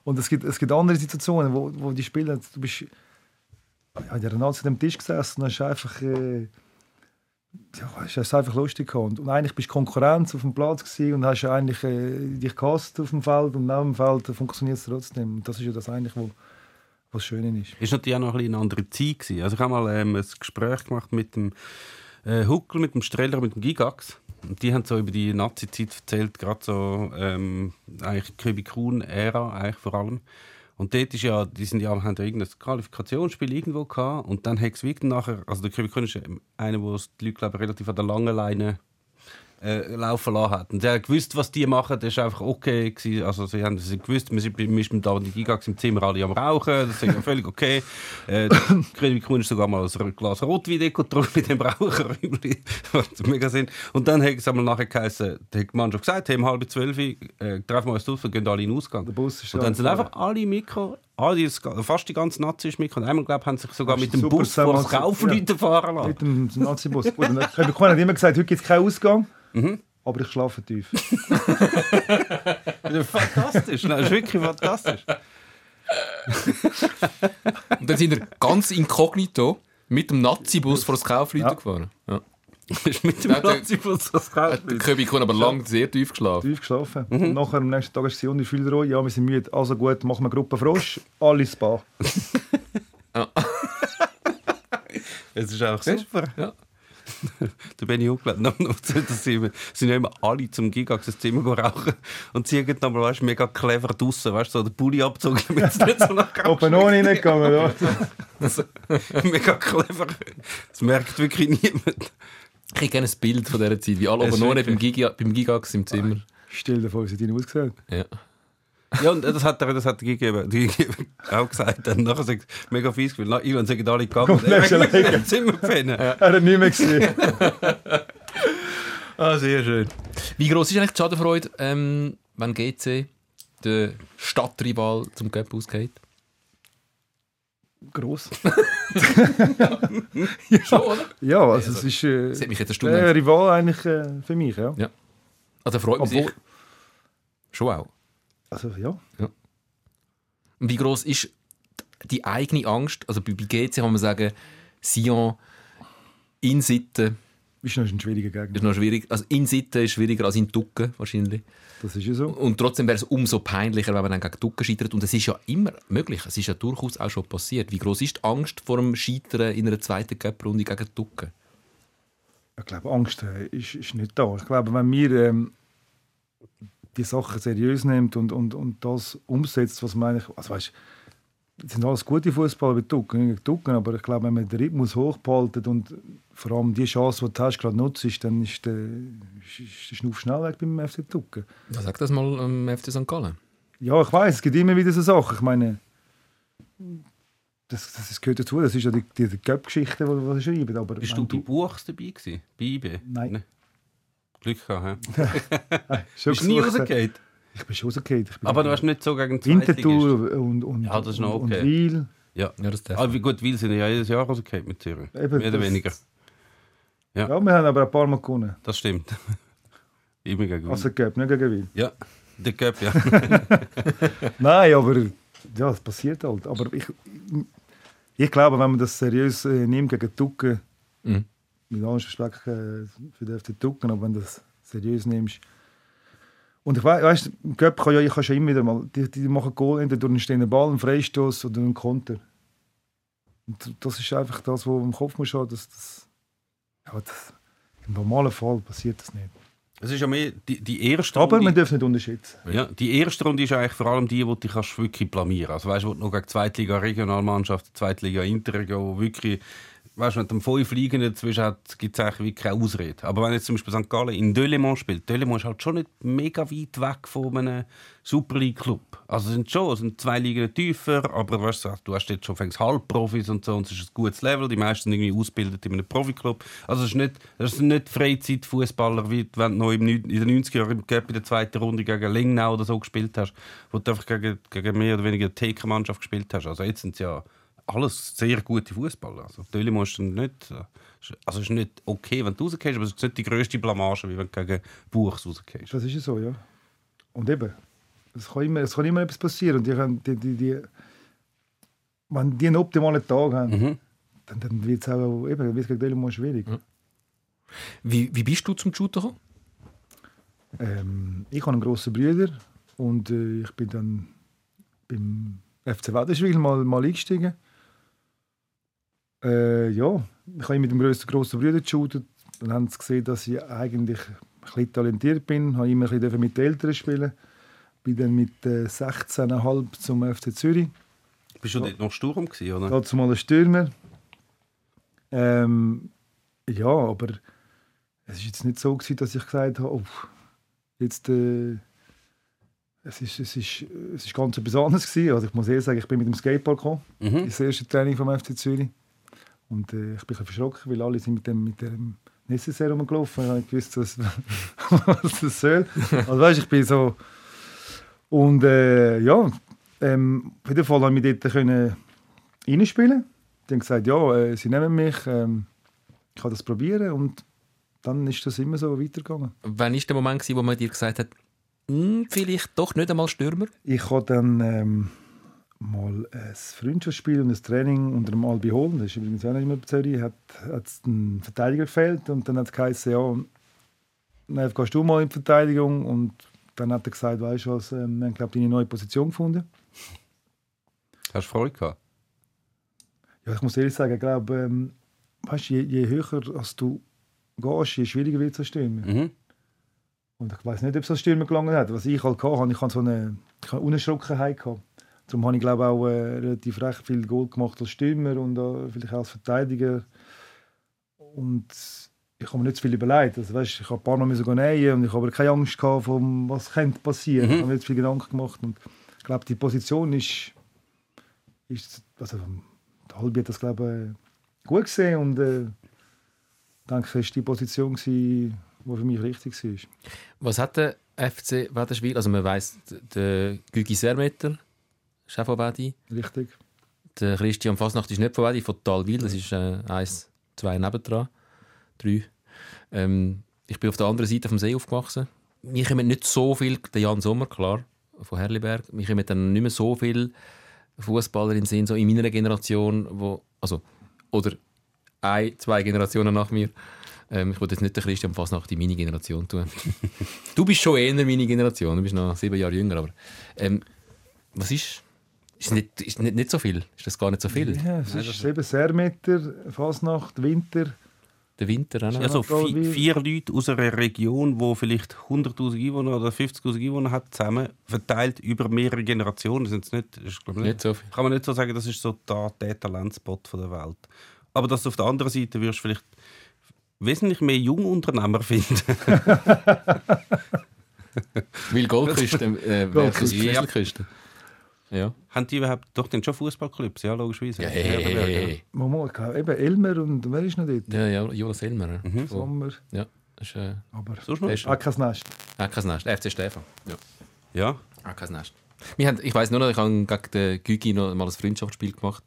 Und es gibt, es gibt andere Situationen, wo, wo die Spieler, du bist ja, in der Nazi am Tisch gesessen und hast einfach... Äh, ja, es einfach lustig gehabt. Und, eigentlich bist du Konkurrenz auf dem Platz und hast eigentlich äh, dich gehasst auf dem Feld und neben dem Feld funktioniert es trotzdem. Und das ist ja das eigentlich, wo, was Schöne ist. ist natürlich auch noch ein eine andere Zeit gewesen. Also ich habe mal ähm, ein Gespräch gemacht mit dem äh, Huckel, mit dem Streller, mit dem Gigax. Und die haben so über die Nazi-Zeit erzählt, gerade so ähm, eigentlich Köbi Kuhn-Ära vor allem. Und dort ist ja, die sind ja, haben ja irgendein Qualifikationsspiel irgendwo gehabt und dann hat es nachher, also der Köbi Kuhn ist einer, der die Leute glaube ich, relativ an der langen Leine äh, laufen lassen hat. Und der hat gewusst, was die machen, das war einfach okay. Gewesen. Also sie haben sie gewusst, wir sind, wir sind da in die Gigax im Zimmer alle am Rauchen, das ist ja völlig okay. Äh, [COUGHS] Köbi Kuhn ist sogar mal ein Glas Rotwein getrunken mit dem Raucherräumchen, [LAUGHS] was mega Sinn. Und dann hat es einmal nachher geheißen, da hat die Mannschaft gesagt, hey, um halb zwölf äh, treffen wir uns aus und gehen alle in den Ausgang. Der Bus ist und dann sind einfach alle Mikro, alle, das- fast die ganze Nazi ist. Und einmal, glaube ich, haben sich sogar mit dem Bus vor das zusammen- Kaufleute fahren lassen. Mit dem Nazi-Bus. Kuhn hat immer gesagt, heute gibt es keinen Ausgang, Mhm. aber ich schlafe tief. Ja, [LAUGHS] Fantastisch, Nein, das ist wirklich fantastisch. Und dann sind wir ganz inkognito mit dem Nazi-Bus vor das Kaufleute Ja. gefahren. Ja. Ist mit dem Ja, der- Nazi-Bus das Der Geil. Köbi hat aber lang sehr tief geschlafen. tief geschlafen. Und nachher am nächsten Tag ist sie und ich fühle ruhig, ja, wir sind müde. Also gut, machen wir Gruppe Frosch, alle Spa. [LAUGHS] Es ist auch super. Ja. Benny Huckler hat noch erzählt, dass sie, sind ja immer alle zum Gigax ins Zimmer gehen rauchen und sie haben dann weißt, mega clever draussen, weißt du, so den Pulli abgezogen, damit es nicht so nach Open ohne reingegangen, ja. [LAUGHS] Mega clever. Das merkt wirklich niemand. Ich hätte gerne ein Bild von dieser Zeit, wie alle ohne wirklich- beim, Giga, beim Gigax im Zimmer. Stell dir vor, wie sie deine ausgesehen. Ja. Ja, und das hat er, das hat er gegeben, die gegeben auch gesagt. Dann nachher sagt mega fies gefühlt. Ivan sagen alle gegangen. Er liegen. im Zimmer pennen. Er hat nicht mehr gesehen. [LAUGHS] Ah, sehr schön. Wie groß ist eigentlich die Schadenfreude, ähm, wenn GC, der Stadtrival, zum Cup ausgeht? Gross. [LAUGHS] Schon, oder? Ja, also es ist äh, Das hat mich jetzt eine Stunde... der Rival eigentlich äh, für mich, ja. Ja. Also freut man sich Obwohl- schon auch. Also ja. Und wie groß ist die eigene Angst? Also bei bei GC kann man sagen, Sion in Sitten Ist noch ein schwieriger ist Gegner. noch schwierig. Also in Sitten ist schwieriger als in Ducken wahrscheinlich. Das ist ja so. Und trotzdem wäre es umso peinlicher, wenn man dann gegen Ducken scheitert. Und es ist ja immer möglich. Es ist ja durchaus auch schon passiert. Wie groß ist die Angst vor dem Scheitern in einer zweiten Cup-Runde gegen Ducken? Ich glaube, Angst äh, ist, ist nicht da. Ich glaube, wenn wir ähm, die Sachen seriös nimmt und, und, und das umsetzt, was man eigentlich. Also weißt, es sind alles gute Fußballer wie Ducken, Ducken, aber ich glaube, wenn man den Rhythmus hochbehaltet und vor allem die Chance, die du hast, gerade nutzt, dann ist der, ist, ist der Schnuff schnell weg beim FC Ducken. Ja, sag das mal am FC St. Gallen. Ja, ich weiß, es gibt immer wieder so Sachen. Ich meine, das, das, das gehört dazu. Das ist ja die, die, die Cup-Geschichte, die, die sie schreiben. Aber Bist du bei Buchs dabei gewesen? Bei IB? Nein. Ne? Glück gehabt, hä? [LAUGHS] Bist du nie rausgefallen? Ich bin schon bin Aber du hast nicht so gegen Zweitligist. Winterthur und, und, Ja, das ist noch und, okay. und Wiel. Ja. Ja, das darf Aber wie gut, Wil sind ja jedes Jahr rausgefallen mit Zürich. Eben, Mehr oder das- weniger. Ja. wir haben aber ein paar Mal gewonnen. Das stimmt. [LAUGHS] Immer gegen Wil. Also Cup, nicht gegen Wiel. ja, der Cup, ja. [LAUGHS] Nein, aber ja, es passiert halt. Aber ich, ich glaube, wenn man das seriös äh, nimmt gegen Tucken, Mhm. mit allem Respekt äh, für den FC Tucken, aber wenn du das seriös nimmst. Und ich weiß, im Cup kann ja, ich kann schon immer wieder mal, die, die machen Goal entweder durch einen stehenden Ball, einen Freistoß oder einen Konter. Und das ist einfach das, was im Kopf muss haben, dass das, ja, das, im normalen Fall passiert das nicht. Es ist ja mehr die, die erste Aber Runde. man darf nicht unterschätzen. Ja, die erste Runde ist eigentlich vor allem die, wo du dich wirklich blamieren kannst. Also weißt du, wo du noch gegen Zweitliga Regionalmannschaft, Zweitliga Interregio, wo wirklich, weißt wenn du fünf Ligen dazwischen gibt es eigentlich keine Ausrede. Aber wenn jetzt zum Beispiel St. Gallen in Delemont spielt, Delemont ist halt schon nicht mega weit weg von einem Super League Club. Also es sind schon, sind zwei Ligen tiefer, aber weißt du, du hast jetzt schon fängst Halbprofis und so und es ist ein gutes Level, die meisten sind irgendwie ausgebildet in einem Profiklub. Also es ist nicht, das sind nicht Freizeitfußballer, wie wenn du noch in den 90er Jahren in der zweiten Runde gegen Lingnau oder so gespielt hast, wo du einfach gegen, gegen mehr oder weniger eine TK-Mannschaft gespielt hast. Also jetzt sind es ja alles sehr gute Fußballer. Also Delimont ist dann nicht, äh, also es ist nicht okay, wenn du rausgehst, aber es ist nicht die grösste Blamage, wie wenn du gegen Buchs rausgehst. Das ist ja so, ja. Und eben, es kann immer, es kann immer etwas passieren. Und die, können- die, die, die, wenn die einen optimalen Tag haben, Mhm. dann, dann wird es auch eben, wird's gegen Delimont schwierig. Wie, wie bist du zum Shooter gekommen? Ähm, ich habe einen grossen Bruder und äh, ich bin dann beim FC Wädenswil mal, mal eingestiegen. Äh, ja, ich habe mit dem grössten grossen Bruder geshootet. Dann haben sie gesehen, dass ich eigentlich ein bisschen talentiert bin. Habe immer ein bisschen mit den Eltern spielen. Bin dann mit äh, 16,5 zum FC Zürich. Bist du dort noch Sturm gewesen, oder? Dazu mal ein Stürmer. Ähm, ja, aber es ist jetzt nicht so gewesen, dass ich gesagt habe, oh, jetzt äh, es ist, es ist, es ist ganz etwas anderes gewesen. Also ich muss ehrlich sagen, ich bin mit dem Skateboard gekommen, Mhm. das erste Training vom FC Zürich. Und äh, ich bin verschrocken, weil alle sind mit dem, mit dem Necessaire rumgelaufen. Ich habe nicht gewusst, was, [LAUGHS] was das soll. Also weißt, ich bin so... Und äh, ja, ähm, auf jeden Fall konnte ich mich dort können reinspielen. Die haben gesagt, ja, äh, sie nehmen mich, ähm, ich kann das probieren. Und dann ist das immer so weitergegangen. Wann war der Moment, gewesen, wo man dir gesagt hat, «Hm, vielleicht doch nicht einmal Stürmer? Ich habe dann ähm, mal ein Freundschaftsspiel und ein Training unter dem Albi Holm, das ist übrigens auch nicht mehr bei Zürich, hat, hat es einen Verteidiger gefehlt und dann hat es geheißen, ja, dann gehst du mal in die Verteidigung und dann hat er gesagt, weißt du was, ähm, wir haben glaube deine neue Position gefunden. Hast du Freude gehabt? Ja, ich muss ehrlich sagen, ich glaube, ähm, weißt, je, je höher als du gehst, je schwieriger wird es als Stürmer. Mhm. Und ich weiß nicht, ob es als Stürmer gelangen hat. Was ich halt hatte, ich hatte so eine, ich hatte Unerschrockenheit. Gehabt. Darum habe ich glaube auch äh, relativ recht viel Goal gemacht als Stürmer und äh, vielleicht auch als Verteidiger. Und ich habe mir nicht zu viel überlegt. Also, weißt, ich habe ein paar Mal müssen nähen und ich habe aber keine Angst gehabt, von was könnte passieren. Ich habe mir nicht viel Gedanken gemacht. Und ich glaube, die Position ist, ist also, der Halbi hat das glaube ich, gut gesehen und äh, ich denke, es war die Position, gewesen, die für mich richtig war. Was hat der FC Wäderschwil? Also man weiss, der Gügi Sermeter ist auch von Wedi. Richtig. Der Christian Fasnacht ist nicht von Wedi, von Talwil. Das ist äh, eins, zwei nebendran. Drei. Ähm, ich bin auf der anderen Seite vom See aufgewachsen. Mir kommen nicht so viel, der Jan Sommer, klar, von Herliberg. Mir kommen dann nicht mehr so viele Fußballer in Sinn, so in meiner Generation, wo, also, oder ein, zwei Generationen nach mir. Ähm, ich wollte jetzt nicht den Christian Fasnacht in meine Generation tun. [LAUGHS] du bist schon eher meine Generation, du bist noch sieben Jahre jünger, aber ähm, was ist? Ist nicht, ist nicht, nicht so viel? Ist das gar nicht so viel? Ja, es ist eben Sermeter, Fasnacht, Winter. Der Winter auch noch? Also Frau vi- Wil- vier Leute aus einer Region, die vielleicht 100'000 Einwohner oder 50'000 Einwohner hat, zusammen, verteilt über mehrere Generationen. Das ist nicht, ist, ich, Nicht so viel. Kann man nicht so sagen, das ist so der, der Talentspot von der Welt. Aber dass du auf der anderen Seite wirst vielleicht wesentlich mehr Jungunternehmer finden. [LAUGHS] Weil Goldküste äh, Kieselküste. Ja. Haben die überhaupt doch dann schon Fußballclubs? Ja, logischerweise. Ja, hey, hey, hey, hey. Moment, ich habe eben Elmer und wer ist noch dort? Ja, ja, Jonas Elmer. Mhm. Sommer. Ja, das ist äh, Aber Sonst noch? kein Nest. auch kein Nest. FC Stefan. Ja. Ja. Auch kein Nest. Wir haben, ich weiss nur noch, ich habe gegen den Gügi noch mal ein Freundschaftsspiel gemacht.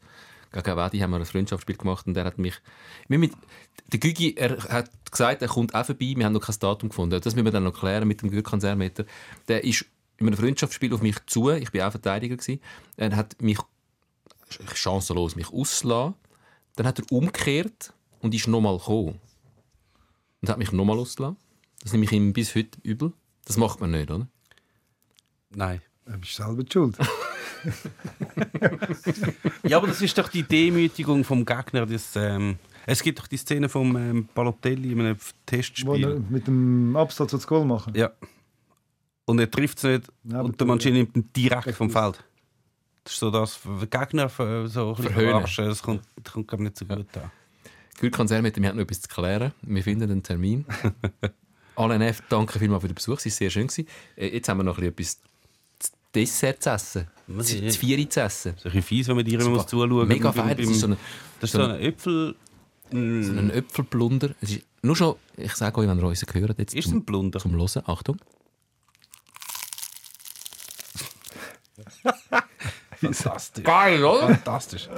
Gegen Wedi haben wir ein Freundschaftsspiel gemacht und der hat mich... Wir mit, der Gügi er hat gesagt, er kommt auch vorbei, wir haben noch kein Datum gefunden. Das müssen wir dann noch klären mit dem Gürkan Sermeter. Der ist in einem Freundschaftsspiel auf mich zu, ich war auch Verteidiger. Gewesen. Er hat mich chancenlos mich ausgelassen. Dann hat er umgekehrt und ist nochmal gekommen. Und hat mich nochmal ausgelassen. Das nehme ich ihm bis heute übel. Das macht man nicht, oder? Nein. Du bist selber die schuld. [LAUGHS] Ja, aber das ist doch die Demütigung vom Gegner. Das, ähm, es gibt doch die Szene vom ähm, Balotelli in einem Wo Testspiel. er mit dem Absatz das Goal machen. Ja. Und er trifft es nicht Ja, und der Mancini nimmt ihn direkt vom Feld. Das ist so das, den Gegner äh, so ein bisschen Verhöhnen. verarschen. Das kommt, das kommt ich, nicht so gut an. Gürkan Sermeter, wir haben noch etwas zu klären. Wir finden einen Termin. [LAUGHS] Alain F., danke vielmals für den Besuch, es war sehr schön. gewesen. Äh, Jetzt haben wir noch ein bisschen etwas zu Dessert zu essen. Was Zu ist- zu Vieri zu essen. So ein bisschen fies, wenn man dir immer muss zuschauen Mega fein. Das ist so ein, Das ist so so ein- Äpfel. so ein Äpfelblunder. Es ist nur schon, ich sage euch, wenn ihr uns gehört, jetzt Ist es zum, ein Blunder? zum Hören. Achtung. [LAUGHS] Fantastisch. Geil, oder? Fantastisch.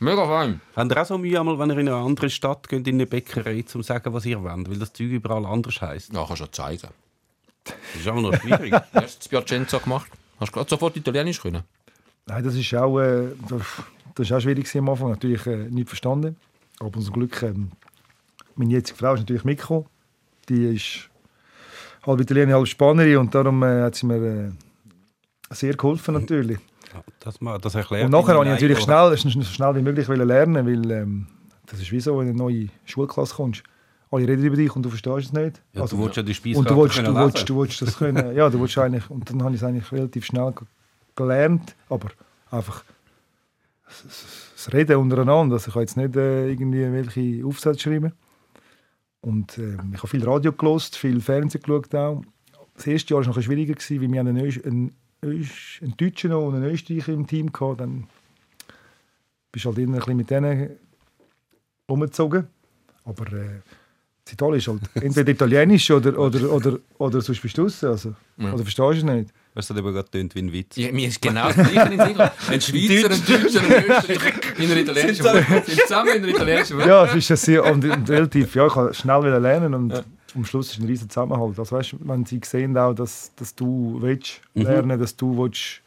Mega fein. Habt ihr auch so Mühe, einmal, wenn ihr in eine andere Stadt geht, in eine Bäckerei, um zu sagen, was ihr wollt? Weil das Zeug überall anders heisst. Ja, kannst du ja zeigen. Das ist auch noch schwierig. [LAUGHS] Hast du das Piacenza gemacht? Hast du gerade sofort Italienisch können? Nein, das ist auch, äh, das ist auch schwierig am Anfang. Natürlich äh, nicht verstanden. Aber zum Glück, ähm, meine jetzige Frau ist natürlich mitgekommen. Die ist halb Italienerin, halb Spanierin und darum äh, hat sie mir äh, sehr geholfen natürlich. Das, das erklärt Und nachher wollte ich natürlich schnell, so schnell wie möglich lernen, weil ähm, das ist wie so, wenn du in eine neue Schulklasse kommst. Alle reden über dich und du verstehst es nicht. Ja, Also, du willst ja die Speiskarte und du willst, du, willst, du willst das können. [LAUGHS] Ja, du willst eigentlich, und dann habe ich es eigentlich relativ schnell ge- gelernt, aber einfach das- Reden untereinander. Also ich habe jetzt nicht äh, irgendwie welche Aufsätze schreiben. Und äh, ich habe viel Radio gelost, viel Fernsehen geschaut auch. Das erste Jahr war noch schwieriger, gewesen, weil wir einen, Öst, einen, Öst, einen Deutschen noch und einen Österreicher im Team hatten. Dann bist du halt immer ein bisschen mit denen umgezogen. Aber äh, das Italien ist halt [LAUGHS] entweder Italienisch oder, oder, oder, oder sonst bist du raus. Also, Ja. Oder verstehst du es nicht? Weißt du, das hat aber gerade tönt wie ein Witz. Ja, mir ist genau das gleiche in. [LAUGHS] Ein Schweizer, ein Deutscher, ein Österreicher in einer italienischen Wohnung. Sind zusammen in einer italienischen Wohnung. Ja, es ist ja sehr und, und relativ. Ja, ich kann schnell wieder lernen und am Schluss ist ein riesen Zusammenhalt. Also weißt, wenn sie sehen auch, dass, dass du willst lernen, dass du willst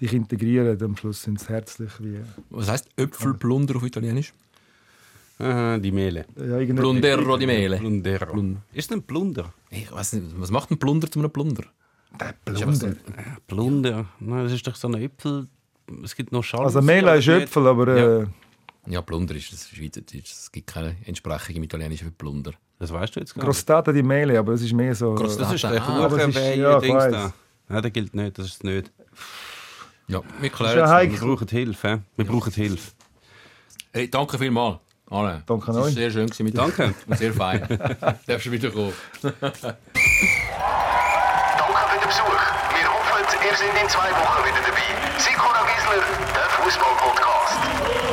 dich integrieren. Am Schluss sind sie herzlich wie... Was heisst Äpfelplunder auf Italienisch? Ah, die Mehle. Ja, Plundero di Mele. Plunder. Plun- Ist ein Plunder? Ich weiß nicht, was macht ein Plunder zu einem Plunder? Der Ist aber so Plunder. ein- Plunder. Na, das ist doch so ein Äpfel. Es gibt noch Schalen. Also Mela ist Äpfel, aber... Äh, Ja, Plunder ist das Schweizerdeutsch. Es gibt keine Entsprechung im Italienischen für Plunder. Das weißt du jetzt gar nicht. Crostata di Mele, aber es ist mehr so... Das ist der Ah, das ist- Kuchenwehe, ja, Dings da. Nein, der gilt nicht, das ist es nicht. Ja, wir ja klären es. Wir brauchen Hilfe. Wir brauchen Hilfe. Hey, danke vielmals. Alain. Danke Das war euch. sehr schön mit dir. Danke. Und sehr fein. [LAUGHS] Darfst du wieder kommen. Danke für den Besuch. Wir hoffen, ihr seid in zwei Wochen wieder dabei. Sikora Gisler, der Fußball-Podcast.